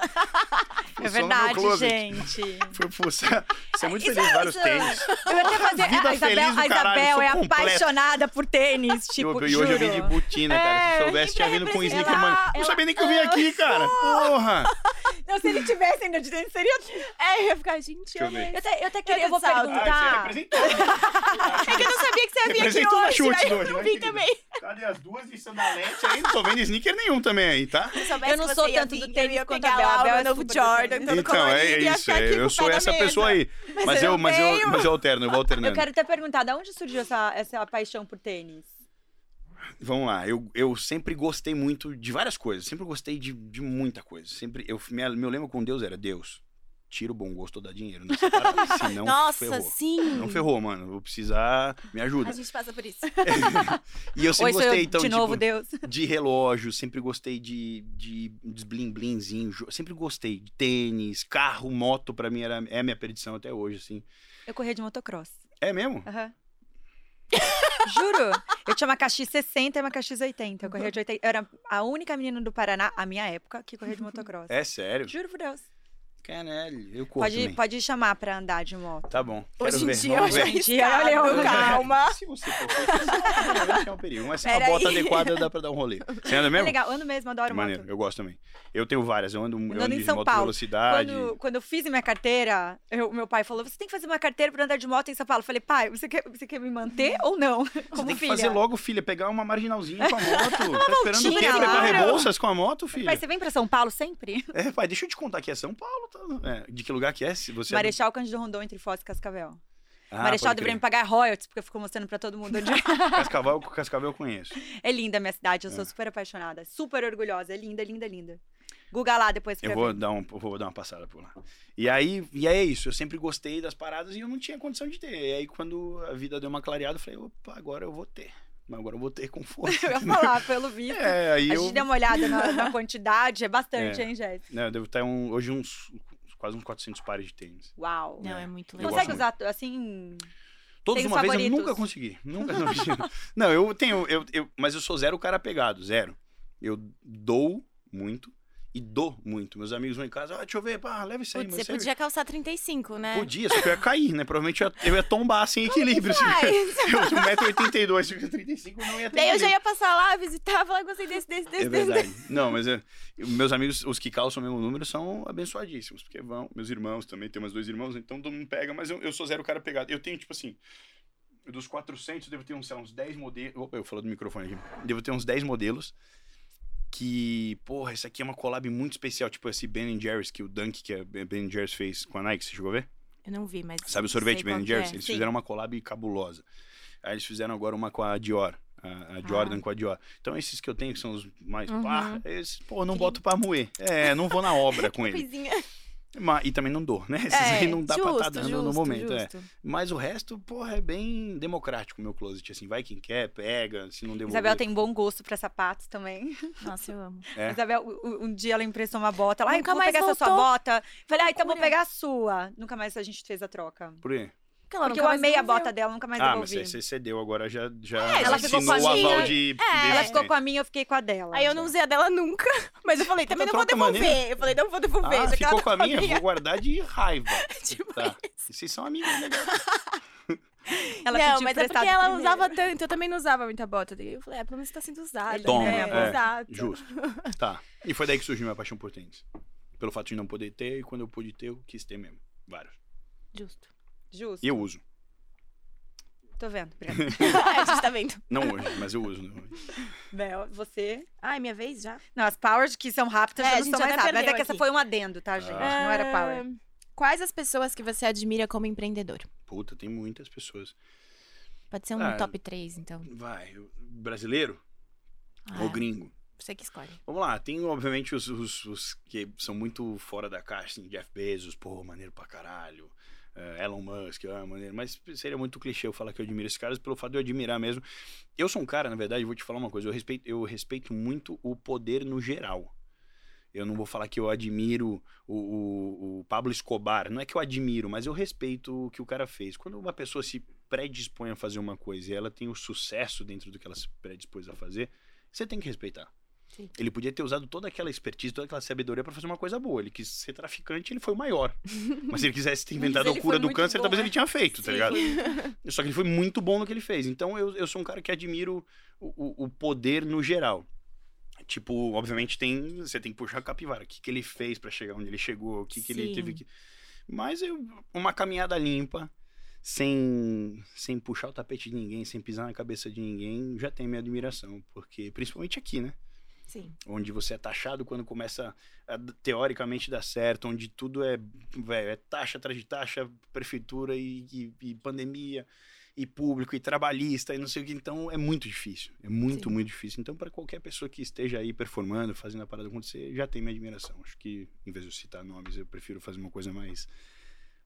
É verdade, gente. *laughs* Fuçar. Você é muito Isso- feliz, vários isso- tênis. Eu ia até fazer. Vida A Isabel, feliz do a caralho, Isabel sou é completo. apaixonada por tênis. Tipo, e juro. hoje eu vim de botina, cara. É, Se soubesse, tinha vindo com representa- sneaker, mano. Não ela sabia nem que eu vim aqui, cara. Porra! Não, se ele tivesse ainda de tênis, seria. É, eu ia ficar, gente, eu eu. Eu até, eu até queria. tô Eu vou salto. Ah, você perguntar. representou. *laughs* É que eu não sabia que você ia vir aqui hoje. chute aí eu não né, vim também. Cadê as duas de sandalete aí? Não tô vendo sneaker nenhum também aí, tá? Se soubesse Eu não sou ia tanto vir, do eu tênis quanto a Bel. A Bel é novo Jordan, todo Então, é, isso. ficar é, aqui com eu sou essa mesa. pessoa aí. *laughs* Mas, eu eu, mas, eu, mas eu alterno, eu vou alternando. Eu quero até perguntar, da onde surgiu essa, essa paixão por tênis? Vamos lá, eu, eu sempre gostei muito de várias coisas, sempre gostei de, de muita coisa. Sempre, eu, minha- meu lema com Deus era: Deus, tira o bom gosto dá dinheiro. Separa, *laughs* senão Nossa, ferrou. sim. Não ferrou, mano. Vou precisar. Me ajuda. A gente passa por isso. *laughs* E eu sempre Oi, gostei, eu, então, de tipo, novo, Deus. de relógio, sempre gostei de, de, de bling blingzinho, sempre gostei de tênis, carro, moto, pra mim era, é a minha perdição até hoje, assim. Eu corria de motocross. É mesmo? Aham. *laughs* Juro. Eu tinha uma KX 60 e uma KX 80. Eu corria de 80. Eu era a única menina do Paraná, a minha época, que corria de motocross. É sério? Juro por Deus. Caralho, eu corro Pode, também. pode chamar pra andar de moto. Tá bom. Hoje em ver, dia eu vamos já ver. Hoje em dia, olha, calma. *laughs* Se você for for- é um perigo. Mas se Pera bota aí. adequada, dá pra dar um rolê. Você anda É mesmo? legal, ando mesmo, adoro maneiro, moto. eu gosto também. Eu tenho várias, eu ando, eu Andando ando em de São moto Paulo. velocidade. Quando, quando eu fiz minha carteira, eu- meu pai falou: você tem que fazer uma carteira pra andar de moto em São Paulo. Eu falei, pai, você quer, você quer me manter ou não? Você *laughs* Como tem que filha. fazer logo, filha, pegar uma marginalzinha com a *laughs* moto. tá esperando o quê? voltinha, Preparar claro. bolsas com a moto, filha? Pai, você vem pra São Paulo sempre? É, pai, deixa eu te contar que é São Paulo. Tá? É, de que lugar que é? Se você é do- Marechal Cândido Rondon entre Foz e Cascavel. Ah, Marechal deveria me pagar royalties, porque eu fico mostrando pra todo mundo onde é. *laughs* Cascavel, Cascavel eu conheço. É linda a minha cidade, eu sou É. super apaixonada. Super orgulhosa. É linda, linda, linda. Google lá depois pra Eu vou ver. dar, um, eu vou dar uma passada por lá. E aí, e aí é isso. Eu sempre gostei das paradas e eu não tinha condição de ter. E aí, quando a vida deu uma clareada, eu falei, opa, agora eu vou ter. Mas agora eu vou ter com *laughs* força. Eu ia falar, pelo visto. É, aí a eu, gente deu uma olhada na, *laughs* na quantidade, é bastante, É. hein, Jéssica? né, eu devo ter um, hoje uns quase uns 400 pares de tênis. Uau. Não, É. é muito legal. Consegue usar, assim... Todos uma vez eu favoritos? nunca consegui. Nunca *laughs* não, não, eu tenho. Eu, eu, mas eu sou zero cara pegado, zero. Eu dou muito e dou muito. Meus amigos vão em casa, ah, deixa eu ver, pá, leva isso aí. Putz, você isso aí- podia calçar 35, né? Podia, só que eu ia cair, né? Provavelmente eu ia, eu ia tombar sem equilíbrio. Faz. *laughs* Eu tenho 1,82m, se eu 35 não ia ter Daí eu já ia passar lá, visitar, falar, gostei desse, desse, desse, É desse. verdade. Não, mas é, meus amigos, os que calçam o mesmo número, são abençoadíssimos. Porque vão, meus irmãos também, tem umas dois irmãos, então todo mundo pega, mas eu, eu sou zero cara pegado. Eu tenho, tipo assim, dos 400, eu devo ter uns, sei lá, uns 10 modelos. Opa, eu falo do microfone aqui. Devo ter uns 10 modelos. Que, porra, esse aqui é uma collab muito especial. Tipo esse Ben Jerry's, que o Dunk que a Ben Jerry's fez com a Nike, você chegou a ver? Eu não vi, mas. Sabe o sorvete Ben é. Jerry's? Eles Sim. fizeram uma collab cabulosa. Aí eles fizeram agora uma com a Dior. A, a Jordan Ah. com a Dior. Então esses que eu tenho, que são os mais Uhum. pá, esses, pô, não boto pra moer. É, não vou na obra com *laughs* ele. Coisinha. Mas, e também não dou, né? *laughs* Esses É, aí não dá pra justo, estar dando no justo, momento, é. Mas o resto, porra, é bem democrático o meu closet, assim. Vai quem quer, pega, se não devolver... Isabel tem bom gosto pra sapatos também. *laughs* Nossa, eu amo. É. Isabel, um dia ela emprestou uma bota. Ela, Nunca vou mais pegar essa sua voltou. bota. Falei, ah, então vou pegar a sua. Nunca mais a gente fez a troca. Por quê? Porque ela Porque nunca eu mais amei a bota dela, nunca mais Ah, mas devolvi. aí você cedeu, agora já, já É, ela ficou com a o aval minha. de... É. Ela ficou com a minha, eu fiquei com a dela. Aí eu não usei a dela nunca. *laughs* Mas eu falei, também não vou devolver. maneira. Eu falei, não vou devolver. Ah, ficou tá com a minha? Vou guardar de raiva. *laughs* Tipo tá. Vocês são amigos, né? *laughs* Ela não, mas é porque ela primeiro. usava tanto, eu também não usava muita bota. Eu falei, é, pelo menos tá sendo usada. Toma, né? é. Exato. Justo. Tá. E foi daí que surgiu minha paixão por tênis. Pelo fato de não poder ter, e quando eu pude ter, eu quis ter mesmo. Vários. Justo. Justo. E eu uso. Tô vendo. Obrigada. *laughs* *laughs* a gente tá vendo. Não hoje, mas eu uso. Né? Bel, você. Ai, minha vez já? Não, as powers que são rápidas É, já a não gente são já mais até rápidas. Mas é que essa foi um adendo, tá, gente? Não era power. Quais as pessoas que você admira como empreendedor? Puta, tem muitas pessoas. Pode ser um Ah, top 3, então. Vai, brasileiro Ah, ou gringo? Você que escolhe. Vamos lá, tem obviamente os, os- os que são muito fora da caixa, assim, Jeff Bezos, pô, maneiro pra caralho. Eh, Elon Musk, ah, maneiro. Mas seria muito clichê eu falar que eu admiro esses caras pelo fato de eu admirar mesmo. Eu sou um cara, na verdade, vou te falar uma coisa, eu respeito, eu respeito muito o poder no geral. Eu não vou falar que eu admiro o, o, o Pablo Escobar. Não é que eu admiro, mas eu respeito o que o cara fez. Quando uma pessoa se predispõe a fazer uma coisa e ela tem o sucesso dentro do que ela se predispôs a fazer, você tem que respeitar. Sim. Ele podia ter usado toda aquela expertise, toda aquela sabedoria pra fazer uma coisa boa. Ele quis ser traficante, ele foi o maior. *laughs* Mas se ele quisesse ter inventado a cura do câncer, bom, talvez né? ele tinha feito, tá Sim, ligado? foi- Só que ele foi muito bom no que ele fez. Então eu, eu sou um cara que admiro o, o, o poder no geral. Tipo, obviamente tem. Você tem que puxar a capivara. O que, que ele fez pra chegar onde ele chegou, o que, que ele teve que. Mas eu, uma caminhada limpa, sem, sem puxar o tapete de ninguém, sem pisar na cabeça de ninguém, já tem minha admiração. Porque, principalmente aqui, né? Sim. onde você é taxado quando começa a teoricamente dar certo, onde tudo é, velho, é taxa atrás de taxa, prefeitura e, e- e pandemia e público e trabalhista e não sei o que, então é muito difícil, é muito Sim. muito difícil. Então para qualquer pessoa que esteja aí performando, fazendo a parada acontecer, já tem minha admiração. Acho que em vez de eu citar nomes, eu prefiro fazer uma coisa mais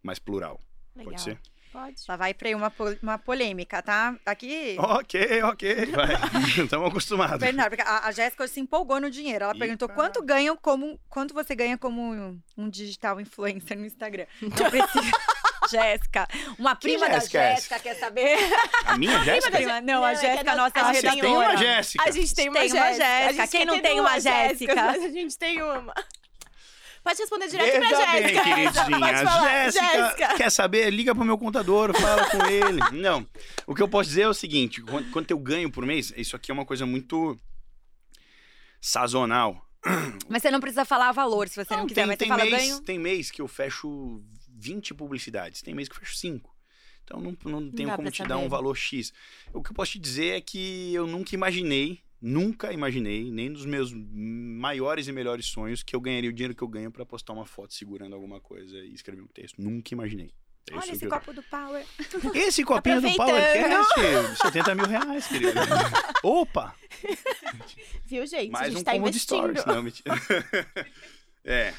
mais plural. Legal. Pode ser? Pode. Lá vai pra aí uma, pol- uma polêmica, tá? Aqui. Ok, ok, vai. *laughs* Estamos acostumados. Bernardo, porque a, a Jéssica se empolgou no dinheiro. Ela perguntou quanto ganham como quanto você ganha como um, digital influencer no Instagram. *laughs* *laughs* Jéssica, uma prima da Jéssica é? Jéssica quer saber? A minha Jéssica? Prima- não, Não, a é que Jéssica, a nossa a gente têm uma redatora. Jéssica. A gente tem uma Tem uma Jéssica. Jéssica. Quem não tem uma Jéssica? Mas a gente tem uma. Pode responder direto Veja pra Jéssica. queridinha. *laughs* Jéssica, Jéssica. quer saber? Liga pro meu contador, fala com ele. *laughs* Não. O que eu posso dizer é o seguinte: quanto, eu ganho por mês, isso aqui é uma coisa muito sazonal. *clears throat* Mas você não precisa falar valor se você não, quiser, tem, mas tem você fala mês, ganho. tem mês que eu fecho 20 publicidades, tem mês que eu fecho 5. Então não, não tenho dá como te dar saber. um valor X. O que eu posso te dizer é que eu nunca imaginei, nunca imaginei, nem nos meus maiores e melhores sonhos, que eu ganharia o dinheiro que eu ganho pra postar uma foto segurando alguma coisa e escrever um texto. Nunca imaginei. É Olha esse eu- copo do Power. *laughs* Esse copinho do. PowerCast, 70 mil reais, querido. Opa! Viu, gente? a Mais gente um tá investindo. stories. Não, mentira. *laughs* É,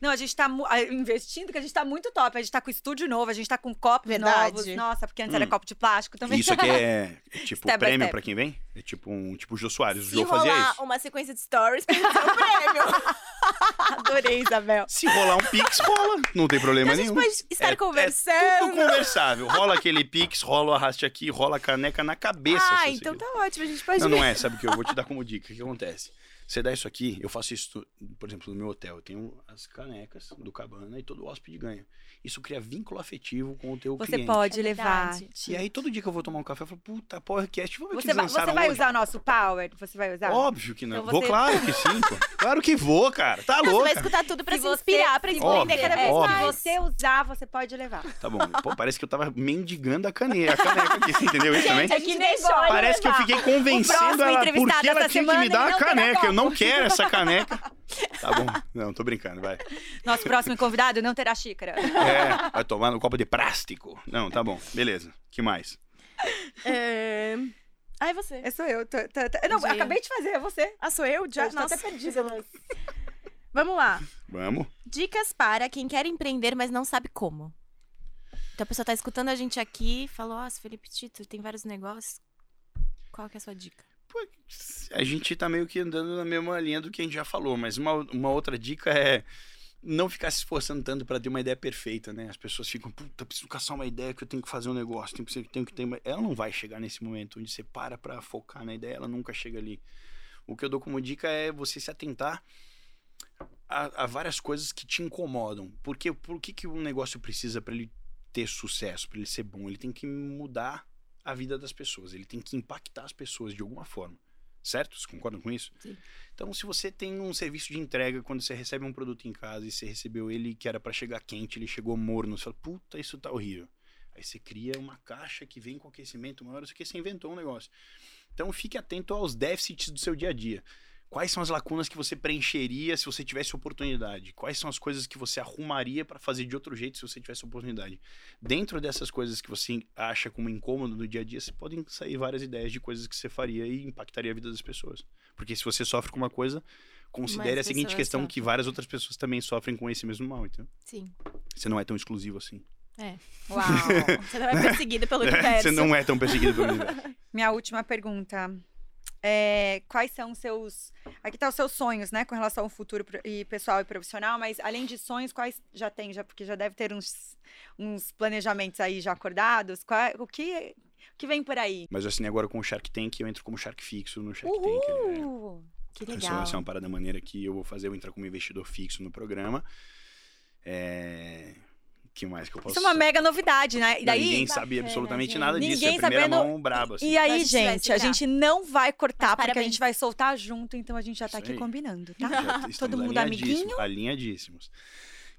Não, a gente tá investindo, que a gente tá muito top. A gente tá com estúdio novo, a gente tá com copos Verdade. novos. Nossa, porque antes era Hum. copo de plástico também. isso aqui é, *laughs* é tipo Step prêmio pra quem vem? É tipo um tipo o Jô Soares. O Jô fazia rolar isso. uma sequência de stories, *laughs* ser um prêmio. *laughs* Adorei, Isabel. Se rolar um Pix, rola. Não tem problema a gente nenhum. pode estar É- é conversando. Tudo conversável. Rola aquele Pix, rola o arraste aqui, rola a caneca na cabeça. ah, então tá ótimo, a gente pode Não, ver. não é, sabe o que eu vou te dar como dica? O que acontece? Você dá isso aqui, eu faço isso, por exemplo, no meu hotel. Eu tenho as canecas do Cabana e todo hóspede ganha. Isso cria vínculo afetivo com o teu Você cliente. pode É levar. E aí, todo dia que eu vou tomar um café, eu falo, puta, Powercast, vamos ver o que Você eles vai, você vai hoje. usar o nosso Power? Você vai usar? Óbvio que não. Então Vou, você- claro que sim, pô. *laughs* Claro que vou, cara. Tá Não, você louco. vai escutar tudo pra Se se, você- inspirar, pra Óbvio, cada vez óbvio. Se mais. você usar, você pode levar. Tá bom. Pô, parece que eu tava mendigando a caneca, a caneca aqui, você entendeu isso também? Gente deixou ela Parece que eu fiquei convencendo ela por entrevistado que ela tinha que me dar a caneca. Eu não quero essa caneca. Tá bom. Não, tô brincando, vai. Nosso próximo convidado não terá xícara. É, vai tomar no copo de plástico. Não, tá bom. Beleza. que mais? É... Ah, é você. É sou eu. tô- tô- tô- Não, Dia. acabei de fazer, é você. Ah, sou eu? Já? Eu tô Nossa. até perdida. *laughs* Vamos lá. Vamos. Dicas para quem quer empreender, mas não sabe como. Então a pessoa tá escutando a gente aqui e falou, nossa, Felipe Tito, tem vários negócios. Qual que é a sua dica? A gente tá meio que andando na mesma linha do que a gente já falou, mas uma, uma outra dica é não ficar se esforçando tanto pra ter uma ideia perfeita, né? As pessoas ficam, puta, preciso caçar uma ideia que eu tenho que fazer um negócio, tenho que, tenho que ter uma... Ela não vai chegar nesse momento onde você para pra focar na ideia, ela nunca chega ali. O que eu dou como dica é você se atentar a, a várias coisas que te incomodam. Porque por que, que um negócio precisa para ele ter sucesso, para ele ser bom? Ele tem que mudar a vida das pessoas, ele tem que impactar as pessoas de alguma forma. Certo? Vocês concordam com isso? Sim. Então, se você tem um serviço de entrega, quando você recebe um produto em casa e você recebeu ele que era para chegar quente, ele chegou morno, você fala, puta, isso tá horrível. Aí você cria uma caixa que vem com aquecimento maior, isso aqui você inventou um negócio. Então, fique atento aos déficits do seu dia a dia. Quais são as lacunas que você preencheria se você tivesse oportunidade? Quais são as coisas que você arrumaria para fazer de outro jeito se você tivesse oportunidade? Dentro dessas coisas que você acha como incômodo no dia a dia, você podem sair várias ideias de coisas que você faria e impactaria a vida das pessoas. Porque se você sofre com uma coisa, considere Mais a seguinte questão que sofrem. várias outras pessoas também sofrem com esse mesmo mal, então. Sim. Você não é tão exclusivo assim. *laughs* Uau. Você não é perseguido pelo universo. você não é tão perseguido pelo *laughs* universo. Minha última pergunta. É, quais são os seus. Aqui tá os seus sonhos, né? Com relação ao futuro e pessoal e profissional, mas além de sonhos, quais já tem? Já, porque já deve ter uns, uns planejamentos aí já acordados. Qual- o, que, o que vem por aí? Mas eu assinei agora com o Shark Tank, eu entro como Shark fixo no Shark Tank. né? Uhul! Que legal. essa é uma parada maneira que eu vou fazer, eu vou entrar como investidor fixo no programa. É... que mais que eu posso... Isso é uma mega novidade, né? E daí. ninguém sabe Bacana, absolutamente gente. nada disso. Ninguém é a primeira sabendo- mão braba, assim. E aí, gente, a gente não vai cortar, Mas porque a gente vai soltar junto, então a gente já tá aqui combinando, tá? Já *laughs* Todo estamos mundo amiguinho? Alinhadíssimos.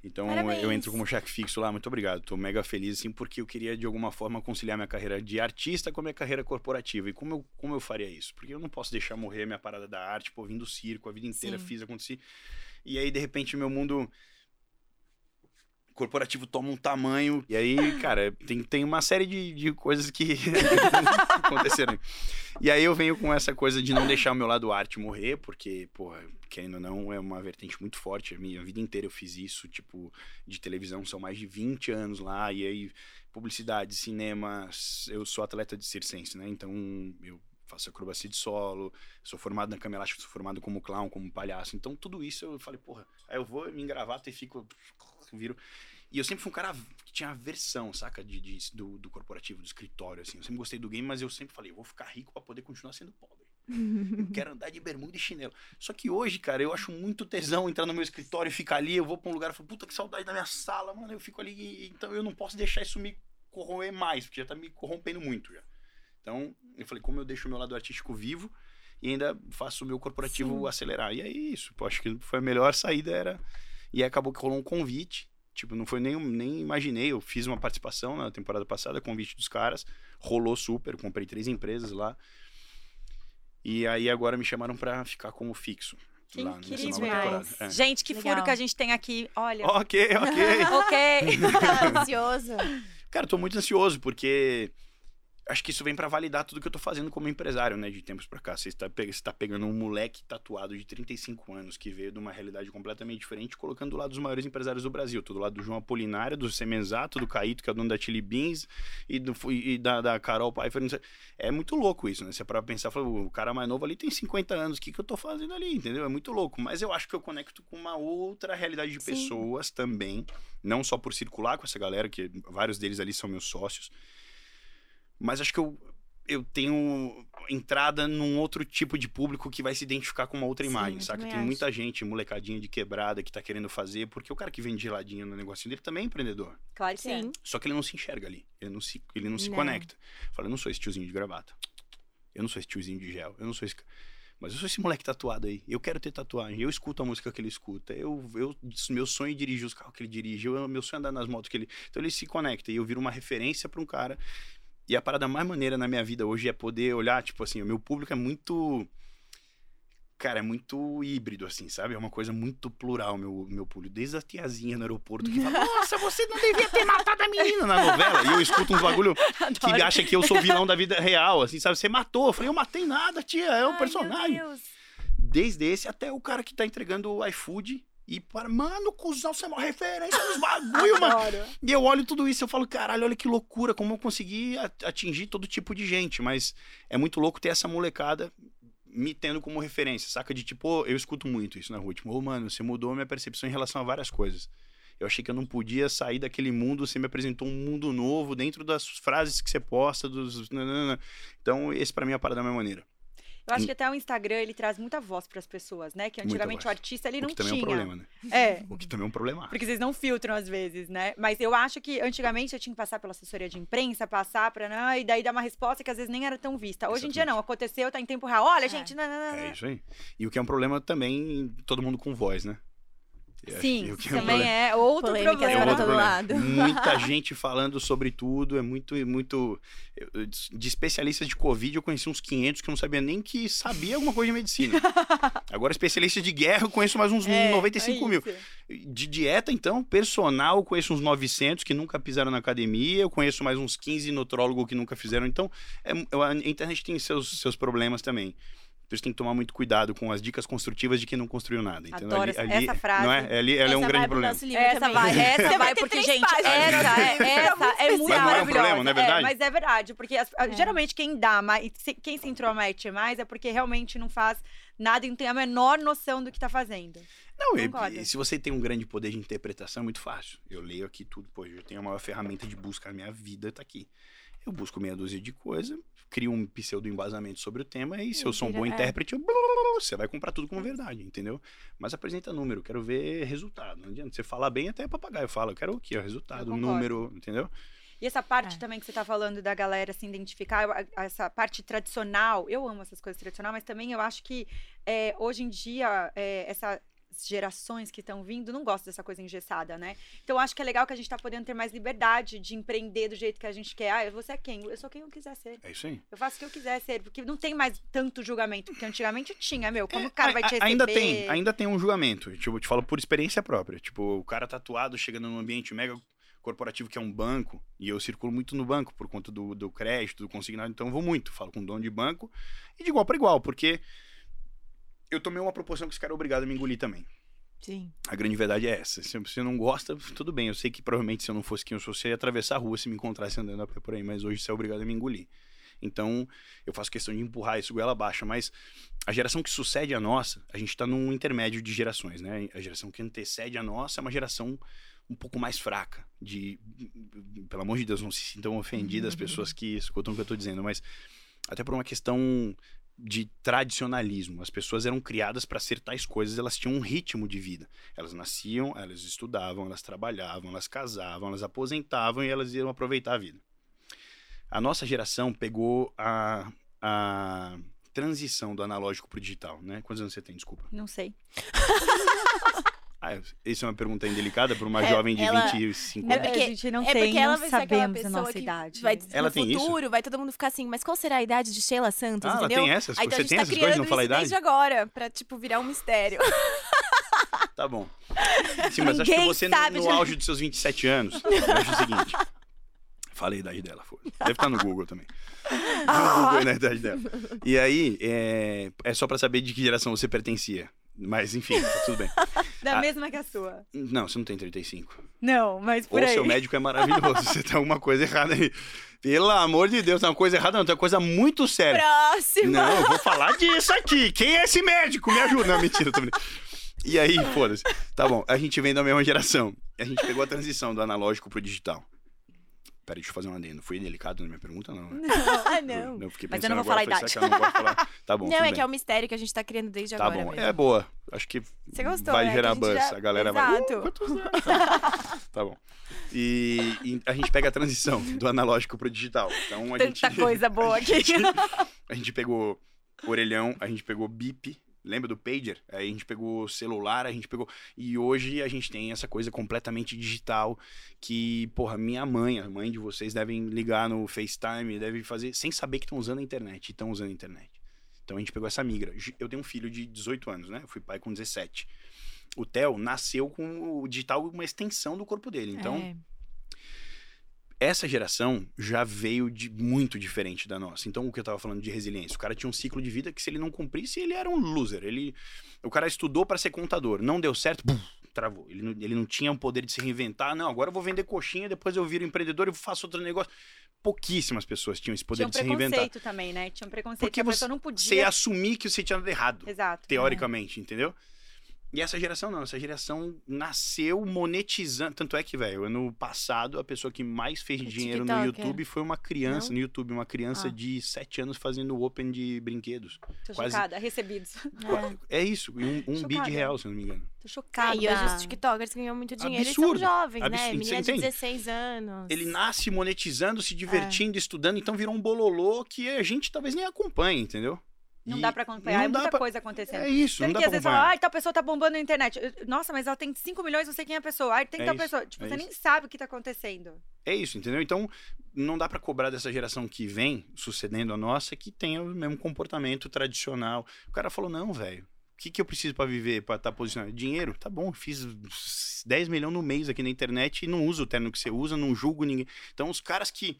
Então Parabéns. eu entro como cheque fixo lá, muito obrigado. Tô mega feliz, assim, porque eu queria de alguma forma conciliar minha carreira de artista com a minha carreira corporativa. E como eu, como eu faria isso? Porque eu não posso deixar morrer minha parada da arte, pô, vim do circo, a vida inteira Sim. fiz acontecer. E aí, de repente, meu mundo corporativo toma um tamanho. E aí, cara, tem, tem uma série de, de coisas que *laughs* aconteceram. E aí eu venho com essa coisa de não deixar o meu lado arte morrer, porque, porra, querendo ou não, é uma vertente muito forte. A minha vida inteira eu fiz isso, tipo, de televisão, são mais de 20 anos lá, e aí publicidade, cinema, eu sou atleta de circense, né? Então eu faço acrobacia de solo, sou formado na cama sou formado como clown, como palhaço. Então tudo isso eu falei, porra, aí eu vou me engravata e fico viro e eu sempre fui um cara que tinha aversão, saca? De, de- do, do corporativo, do escritório, assim. Eu sempre gostei do game, mas eu sempre falei, eu vou ficar rico pra poder continuar sendo pobre. Eu *laughs* quero andar de bermuda e chinelo. Só que hoje, cara, eu acho muito tesão entrar no meu escritório e ficar ali. Eu vou pra um lugar e falo, puta que saudade da minha sala, mano. Eu fico ali. e- Então eu não posso deixar isso me corroer mais, porque já tá me corrompendo muito já. Então, eu falei, como eu deixo o meu lado artístico vivo e ainda faço o meu corporativo Sim. acelerar. E é isso, pô, acho que foi a melhor saída era. E aí acabou que rolou um convite. Tipo, não foi nem, nem imaginei. Eu fiz uma participação na temporada passada, convite dos caras. Rolou super, comprei três empresas lá. E aí agora me chamaram pra ficar como fixo. Que lá nessa incrível. nova temporada. É. Gente, que Legal. furo que a gente tem aqui. Olha. Ok, ok. *laughs* Ok. Tá *laughs* ansioso. Cara, eu tô muito ansioso, porque acho que isso vem pra validar tudo que eu tô fazendo como empresário, né, de tempos pra cá. Você está, você tá pegando um moleque tatuado de 35 anos, que veio de uma realidade completamente diferente, colocando do lado dos maiores empresários do Brasil. Tô do lado do João Apolinário, do Semenzato, do Caíto, que é o dono da Chili Beans, e, do, e da, da Carol Pfeiffer. É muito louco isso, né? Você é pra pensar, fala, o cara mais novo ali tem 50 anos, o que, que eu tô fazendo ali, entendeu? É muito louco. Mas eu acho que eu conecto com uma outra realidade de Sim. pessoas também, não só por circular com essa galera, que vários deles ali são meus sócios, mas acho que eu, eu tenho entrada num outro tipo de público que vai se identificar com uma outra Sim, imagem, saca? Tem muita gente, molecadinha de quebrada, que tá querendo fazer, porque o cara que vende geladinho no negocinho dele também é empreendedor. Claro que Sim. Só que ele não se enxerga ali, ele não se, ele não se Não. conecta. Fala, eu não sou esse tiozinho de gravata, eu não sou esse tiozinho de gel, eu não sou esse... Mas eu sou esse moleque tatuado aí. Eu quero ter tatuagem. Eu escuto a música que ele escuta. Eu, eu, meu sonho é dirigir os carros que ele dirige. Eu, meu sonho é andar nas motos que ele. Então ele se conecta. E eu viro uma referência pra um cara. E a parada mais maneira na minha vida hoje é poder olhar, tipo assim, o meu público é muito. Cara, é muito híbrido, assim, sabe? É uma coisa muito plural, meu, meu público. Desde a tiazinha no aeroporto que fala, nossa, você não devia ter matado a menina na novela. E eu escuto uns bagulho *laughs* que Adoro. acha que eu sou vilão da vida real, assim, sabe? Você matou. Eu falei, eu matei nada, tia, é um Ai, personagem. meu Deus. Desde esse até o cara que tá entregando o iFood. E para, mano, cuzão, você é uma referência nos bagulho, *laughs* mano. E eu olho tudo isso e eu falo, caralho, olha que loucura, como eu consegui atingir todo tipo de gente. Mas é muito louco ter essa molecada me tendo como referência, saca? De tipo, eu escuto muito isso na rua. Tipo, ô, mano, você mudou a minha percepção em relação a várias coisas. Eu achei que eu não podia sair daquele mundo, você me apresentou um mundo novo dentro das frases que você posta, dos. Então, esse pra mim é a parada da minha maneira. Eu acho que até o Instagram ele traz muita voz para as pessoas, né? Que antigamente o artista ele o não que também tinha. é um problema, né? É, O que também é um problema. porque vocês não filtram às vezes, né? Mas eu acho que antigamente eu tinha que passar pela assessoria de imprensa, passar para, né? E daí dar uma resposta que às vezes nem era tão vista. Hoje em dia não, aconteceu, tá em tempo real. Olha, É. gente, não, não, não, É não. isso aí. E o que é um problema também, todo mundo com voz, né? Sim, que é um também é outro Polêmicas problema. para outro todo problema. lado. Muita *laughs* gente falando sobre tudo, é muito, muito. eu- eu- De especialistas de Covid, eu conheci uns 500 que eu não sabia nem que sabia alguma coisa de medicina. *laughs* Agora, especialistas de guerra, eu conheço mais uns É, 95 é mil. De dieta, então, personal, eu conheço uns 900 que nunca pisaram na academia, eu conheço mais uns 15 nutrólogos que nunca fizeram. Então, é- eu- a internet tem seus, seus problemas também. Por isso tem que tomar muito cuidado com as dicas construtivas de quem não construiu nada. Entendeu? Adoro essa- essa frase. Não é? Ali, ela é um Essa grande vai pro problema. Essa também. vai, essa vai, porque, gente, páginas. essa, *laughs* é, essa é muito Mas não é um maravilhosa. problema, não é verdade? mas é verdade, porque as- a- geralmente quem dá mais, se- quem se intromete mais é porque realmente não faz nada e não tem a menor noção do que tá fazendo. Não, e- e, se você tem um grande poder de interpretação, é muito fácil. Eu leio aqui tudo, pô, eu tenho a maior ferramenta de busca na minha vida, tá aqui. Eu busco meia dúzia de coisa, crio um pseudo embasamento sobre o tema, e se eu sou um bom é. intérprete, eu... você vai comprar tudo como verdade, entendeu? Mas apresenta número, quero ver resultado. Não adianta. Você falar bem, até papagaio fala, eu quero o quê? O resultado, número, entendeu? E essa parte É. também que você tá falando da galera se identificar, essa parte tradicional, eu amo essas coisas tradicionais, mas também eu acho que é, hoje em dia, é, essas gerações que estão vindo não gostam dessa coisa engessada, né? Então eu acho que é legal que a gente tá podendo ter mais liberdade de empreender do jeito que a gente quer. Ah, você é quem? Eu sou quem eu quiser ser. É isso aí. Eu faço o que eu quiser ser, porque não tem mais tanto julgamento, porque antigamente tinha, meu, como o cara É, vai te receber? Ainda tem, ainda tem um julgamento. Tipo, eu te falo por experiência própria. Tipo, o cara tatuado chegando num ambiente mega corporativo que é um banco, e eu circulo muito no banco por conta do, do crédito, do consignado, então eu vou muito, falo com o dono de banco, e de igual para igual, porque eu tomei uma proporção que esse cara é obrigado a me engolir também. Sim. A grande verdade é essa. Se você não gosta, tudo bem. Eu sei que provavelmente se eu não fosse quem eu sou, você ia atravessar a rua se me encontrasse andando a pé por aí, mas hoje você é obrigado a me engolir. Então, eu faço questão de empurrar isso goela abaixo, mas a geração que sucede a nossa, a gente tá num intermédio de gerações, né? A geração que antecede a nossa é uma geração um pouco mais fraca, de pelo amor de Deus, não se sintam ofendidas as pessoas que escutam o que eu tô dizendo, mas até por uma questão de tradicionalismo. As pessoas eram criadas para ser tais coisas, elas tinham um ritmo de vida. Elas nasciam, elas estudavam, elas trabalhavam, elas casavam, elas aposentavam e elas iam aproveitar a vida. A nossa geração pegou a, a transição do analógico pro digital, né? Quantos anos você tem, desculpa? Não sei. *laughs* Ah, isso é uma pergunta indelicada para uma É, jovem de ela- 25 É anos. porque- a gente não é tem, porque ela não sabemos a nossa idade. vai, Ela no tem isso? futuro, vai todo mundo ficar assim, mas qual será a idade de Sheila Santos, Ah, ela entendeu? tem essas? Aí, então, você a tem tá essas coisas, não fala a isso idade? desde agora, pra, tipo, virar um mistério. *laughs* Tá bom. Sim, mas acho que Ninguém você, no, sabe no de- auge dos seus 27 anos, *laughs* eu acho o seguinte. Falei a idade dela, foda Deve estar no Google também. No Google na idade dela. E aí, é, é só pra saber de que geração você pertencia. Mas, enfim, tá tudo bem. *laughs* Da Ah. mesma que a sua. Não, você não tem 35. Não, mas por Ou aí. seu médico é maravilhoso. *laughs* Você tem alguma coisa errada aí. Pelo amor de Deus, tem uma coisa errada, não. Tem uma coisa muito séria. Próximo! Não, eu vou falar disso aqui. Quem é esse médico? Me ajuda. Não, mentira, tô brincando. E aí, foda-se. Tá bom, a gente vem da mesma geração. A gente pegou a transição do analógico pro digital. Peraí, deixa eu fazer um adendo. Foi delicado na minha pergunta, não? né? Ah, não. Eu fiquei Mas eu não vou agora, falar a falei, ela não falar? Tá bom, Não, é bem. que é um mistério que a gente tá criando desde Tá agora bom, mesmo. é boa. Acho que Você gostou, vai né? gerar a gente buzz. já- A galera vai... Exato. "Uh, quantos *laughs* anos?" *laughs* tá bom. E, e a gente pega a transição do analógico pro digital. Então a Tanta gente... coisa boa *laughs* aqui. A gente pegou orelhão, a gente pegou bip, lembra do pager? Aí a gente pegou celular, a gente pegou. E hoje a gente tem essa coisa completamente digital que, porra, minha mãe, a mãe de vocês devem ligar no FaceTime, devem fazer sem saber que estão usando a internet, estão usando a internet. Então a gente pegou essa migra. Eu tenho um filho de 18 anos, né? Eu fui pai com 17. O Theo nasceu com o digital uma extensão do corpo dele. Então, É. essa geração já veio de muito diferente da nossa. Então, o que eu tava falando de resiliência, o cara tinha um ciclo de vida que se ele não cumprisse, ele era um loser. Ele, o cara estudou para ser contador, não deu certo, bum, travou. Ele não, ele não tinha o poder de se reinventar. Não, agora eu vou vender coxinha, depois eu viro empreendedor e faço outro negócio. Pouquíssimas pessoas tinham esse poder Tinha um de se reinventar. preconceito também, né? Tinha um preconceito. Porque que a você- pessoa não Você podia. ia assumir que você tinha dado errado, Exato. teoricamente, entendeu? E essa geração não, essa geração nasceu monetizando. Tanto é que, velho, ano passado a pessoa que mais fez O dinheiro no TikToker. YouTube foi uma criança Não? no YouTube, uma criança Ah. de 7 anos fazendo open de brinquedos. Tô quase- chocada. Recebidos. É. *laughs* É isso, e um, um bi Chocada. de real, se não me engano. Tô chocada. e hoje os TikTokers ganham muito dinheiro e Absurdo. são jovens, né? Absurdo. Menina Você de entende? 16 anos. Ele nasce monetizando, É. se divertindo, estudando, então virou um bololô que a gente talvez nem acompanhe, entendeu? Não E dá pra acompanhar. É muita pra- coisa acontecendo. É isso, não dá que às vezes fala, ai, tal pessoa tá bombando na internet. Nossa, mas ela tem 5 milhões, não sei quem é a pessoa. Ai, tem É tal isso, pessoa. Tipo, é você isso. nem sabe o que tá acontecendo. É isso, entendeu? Então, não dá pra cobrar dessa geração que vem sucedendo a nossa que tenha o mesmo comportamento tradicional. O cara falou: não, velho. O que, que eu preciso pra viver, pra estar posicionado? Dinheiro? Tá bom, fiz 10 milhões no mês aqui na internet e não uso o terno que você usa, não julgo ninguém. Então, os caras que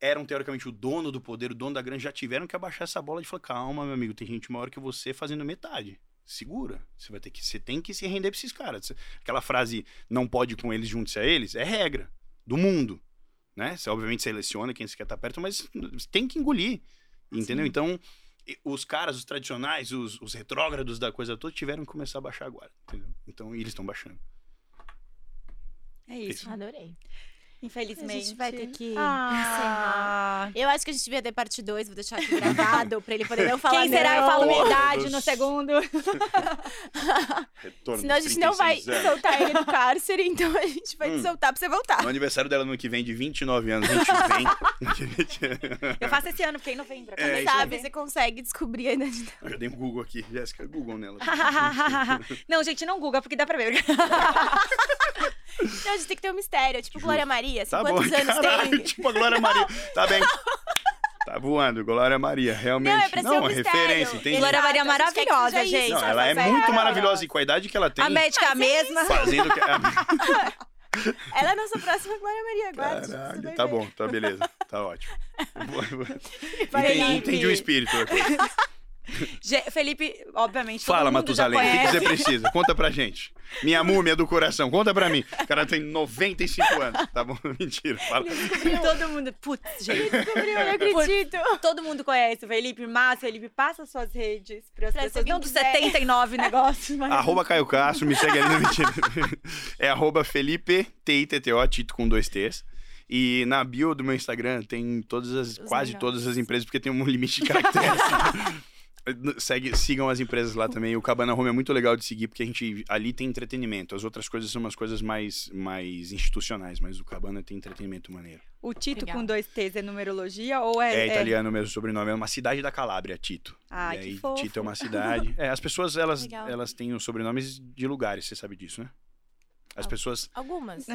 eram teoricamente o dono do poder, o dono da grana, já tiveram que abaixar essa bola de falar: calma, meu amigo, tem gente maior que você fazendo metade. Segura. Você vai ter que. Você tem que se render pra esses caras. Aquela frase não pode ir com eles, junte-se a eles, é regra do mundo. Né? Você obviamente seleciona quem você quer estar perto, mas tem que engolir. Entendeu? Sim. Então, os caras, os tradicionais, os, os retrógrados da coisa toda, tiveram que começar a baixar agora. Entendeu? Então, eles estão baixando. É isso. Adorei. Infelizmente. A gente vai ter que Ah. Eu acho que a gente devia ter parte 2, vou deixar aqui *laughs* gravado pra ele poder não falar Quem será? Eu não. falo minha idade no segundo. *laughs* Retorno Senão a gente não vai soltar ele do cárcere, então a gente vai te Hum. soltar pra você voltar. No aniversário dela no ano que vem, de 29 anos, a gente vem. *laughs* Eu faço esse ano, porque é em novembro. É, Quem sabe você consegue descobrir a idade dela. Eu já dei um Google aqui. Jéssica, Google nela. não, gente, não Google, porque dá pra ver. Não, a gente tem que ter um mistério. Tipo Glória Maria. Assim, Tá bom, quantos *laughs* anos caralho, tem? tipo a Glória Maria. Tá bem. Tá voando, Glória Maria, realmente. Não, é pra ser um é referência, entendi. Glória Maria é maravilhosa, gente. Não, ela é muito é maravilhosa e com a idade que ela tem. A médica é a mesma. Fazendo que. *laughs* Ela é a nossa próxima Glória Maria, agora. vai tá ver. bom, tá beleza. Tá ótimo. *laughs* Vai, entendi, entendi o espírito. *laughs* Felipe, obviamente. todo Fala, Matusalém, o que você precisa? Conta pra gente. Minha múmia do coração, conta pra mim. O cara tem 95 anos. Tá bom? *laughs* Mentira. Fala. Todo mundo. Putz, gente. Descobriu, eu não acredito. Todo mundo conhece o Felipe Massa. Felipe, passa suas redes para as Pra pessoas. Não dos quiser. 79 *laughs* negócios, mas. Arroba Caio Castro, me segue ali no mentira. É arroba Felipe, T-I-T-T-O, Tito com dois T's. E na bio do meu Instagram tem todas as, Os quase melhores. todas as empresas, porque tem um limite de caracteres. Segue, sigam as empresas lá também. O Cabana Home é muito legal de seguir, porque a gente ali tem entretenimento. As outras coisas são umas coisas mais, mais institucionais, mas o Cabana tem entretenimento maneiro. O Tito Legal. com dois T's é numerologia ou é. É, italiano mesmo o sobrenome, é uma cidade da Calábria, Tito. Ah, e que aí, fofo. Tito é uma cidade. É, as pessoas, elas, Legal. elas têm os sobrenomes de lugares, você sabe disso, né? As pessoas, Algumas.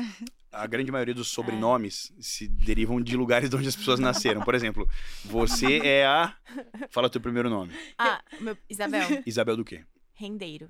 a grande maioria *laughs* É. dos sobrenomes se derivam de lugares de onde as pessoas nasceram. Por exemplo, você é a. Fala teu primeiro nome. Ah, meu, Isabel, *laughs* Isabel do quê? rendeiro.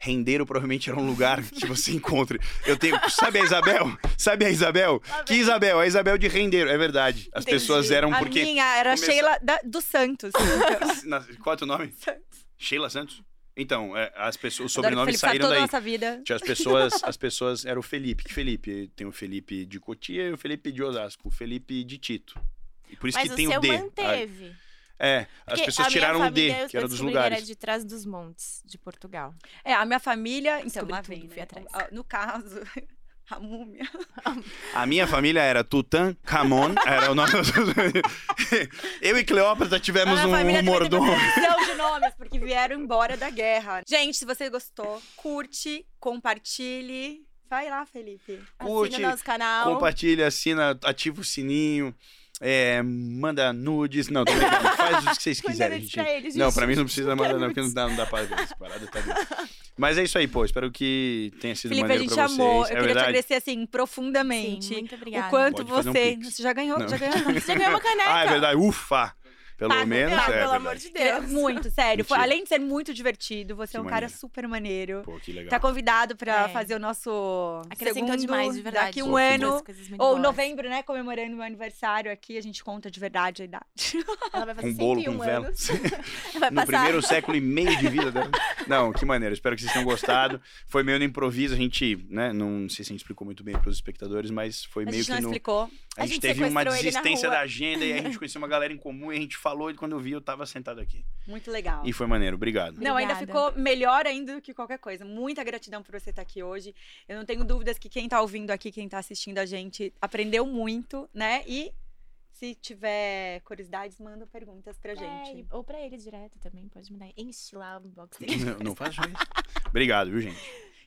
Rendeiro provavelmente era um lugar que você encontre. Eu tenho. Sabe a Isabel? Sabe a Isabel? Que Isabel? A Isabel de Rendeiro, é verdade. As Entendi. pessoas eram A porque. minha era começou- Sheila da- dos Santos. *laughs* Qual é o teu nome? Santos. Sheila Santos? Então, é, as pessoas, os sobrenomes saíram a daí. nossa vida. Tinha as pessoas, *laughs* as pessoas era o Felipe. Que Felipe? Tem o Felipe de Cotia e o Felipe de Osasco, o Felipe de Tito. E por isso Mas que o tem o D. manteve. É, as Porque pessoas a minha tiraram o D, que era dos lugares. era de trás dos montes, de Portugal. É, a minha família. Então, lá tudo, vem, fui né? atrás. Ah, No caso, a múmia. A minha família era Tutankhamon, era o nome. *laughs* Eu e Cleópatra tivemos um, um mordomo. uma porção de nomes, porque vieram embora da guerra. Gente, se você gostou, curte, compartilhe. Vai lá, Felipe. Curte, Assina nosso canal. Compartilha, assina, ativa o sininho. É, manda nudes. Não, tô brincando. *laughs* Faz o que vocês Manda quiserem, gente. pra eles, Não, gente. pra mim não precisa Não mandar, não, porque não dá, não dá pra ver essa parada, tá. Mas é isso aí, pô. Espero que tenha sido Felipe, a maneiro gente pra vocês. amou. Eu é queria te agradecer, assim, profundamente. Sim, muito obrigada. O quanto Pode fazer um você. você já ganhou, Não. já ganhou. Você ganhou uma caneca. *laughs* Ah, é verdade. Ufa! Pelo Paga- menos, Ah, é pelo verdade. amor de É Deus. Muito, sério. Foi- além de ser muito divertido, você é Que um cara maneiro. super maneiro. Pô, que legal. Tá convidado pra É. fazer o nosso Acrescentou segundo, demais, de verdade. Daqui um Pô, ano, ou boas. novembro, né? Comemorando meu aniversário aqui, a gente conta de verdade a idade. *laughs* Ela vai fazer Com bolo, 101 com vela. *laughs* *laughs* no passar. primeiro século e meio de vida dela. Não, que maneiro. Espero que vocês tenham gostado. Foi meio no improviso, a gente, né? Não sei se a gente explicou muito bem para os espectadores, mas foi A meio gente que não no. explicou. A A gente gente teve uma desistência da agenda e a gente conheceu uma galera em comum e a gente falou e quando eu vi eu tava sentado aqui. Muito legal. E foi maneiro, obrigado. Não, ainda ficou melhor ainda do que qualquer coisa. Muita gratidão por você estar aqui hoje. Eu não tenho dúvidas que quem tá ouvindo aqui, quem tá assistindo a gente, aprendeu muito, né? E se tiver curiosidades, manda perguntas pra É, gente. e- ou pra ele direto também, pode mandar. Enche lá o box *laughs* dele. Não, não faço isso. Obrigado, viu, gente?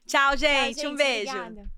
Tchau, Tchau, gente. um beijo. Obrigada.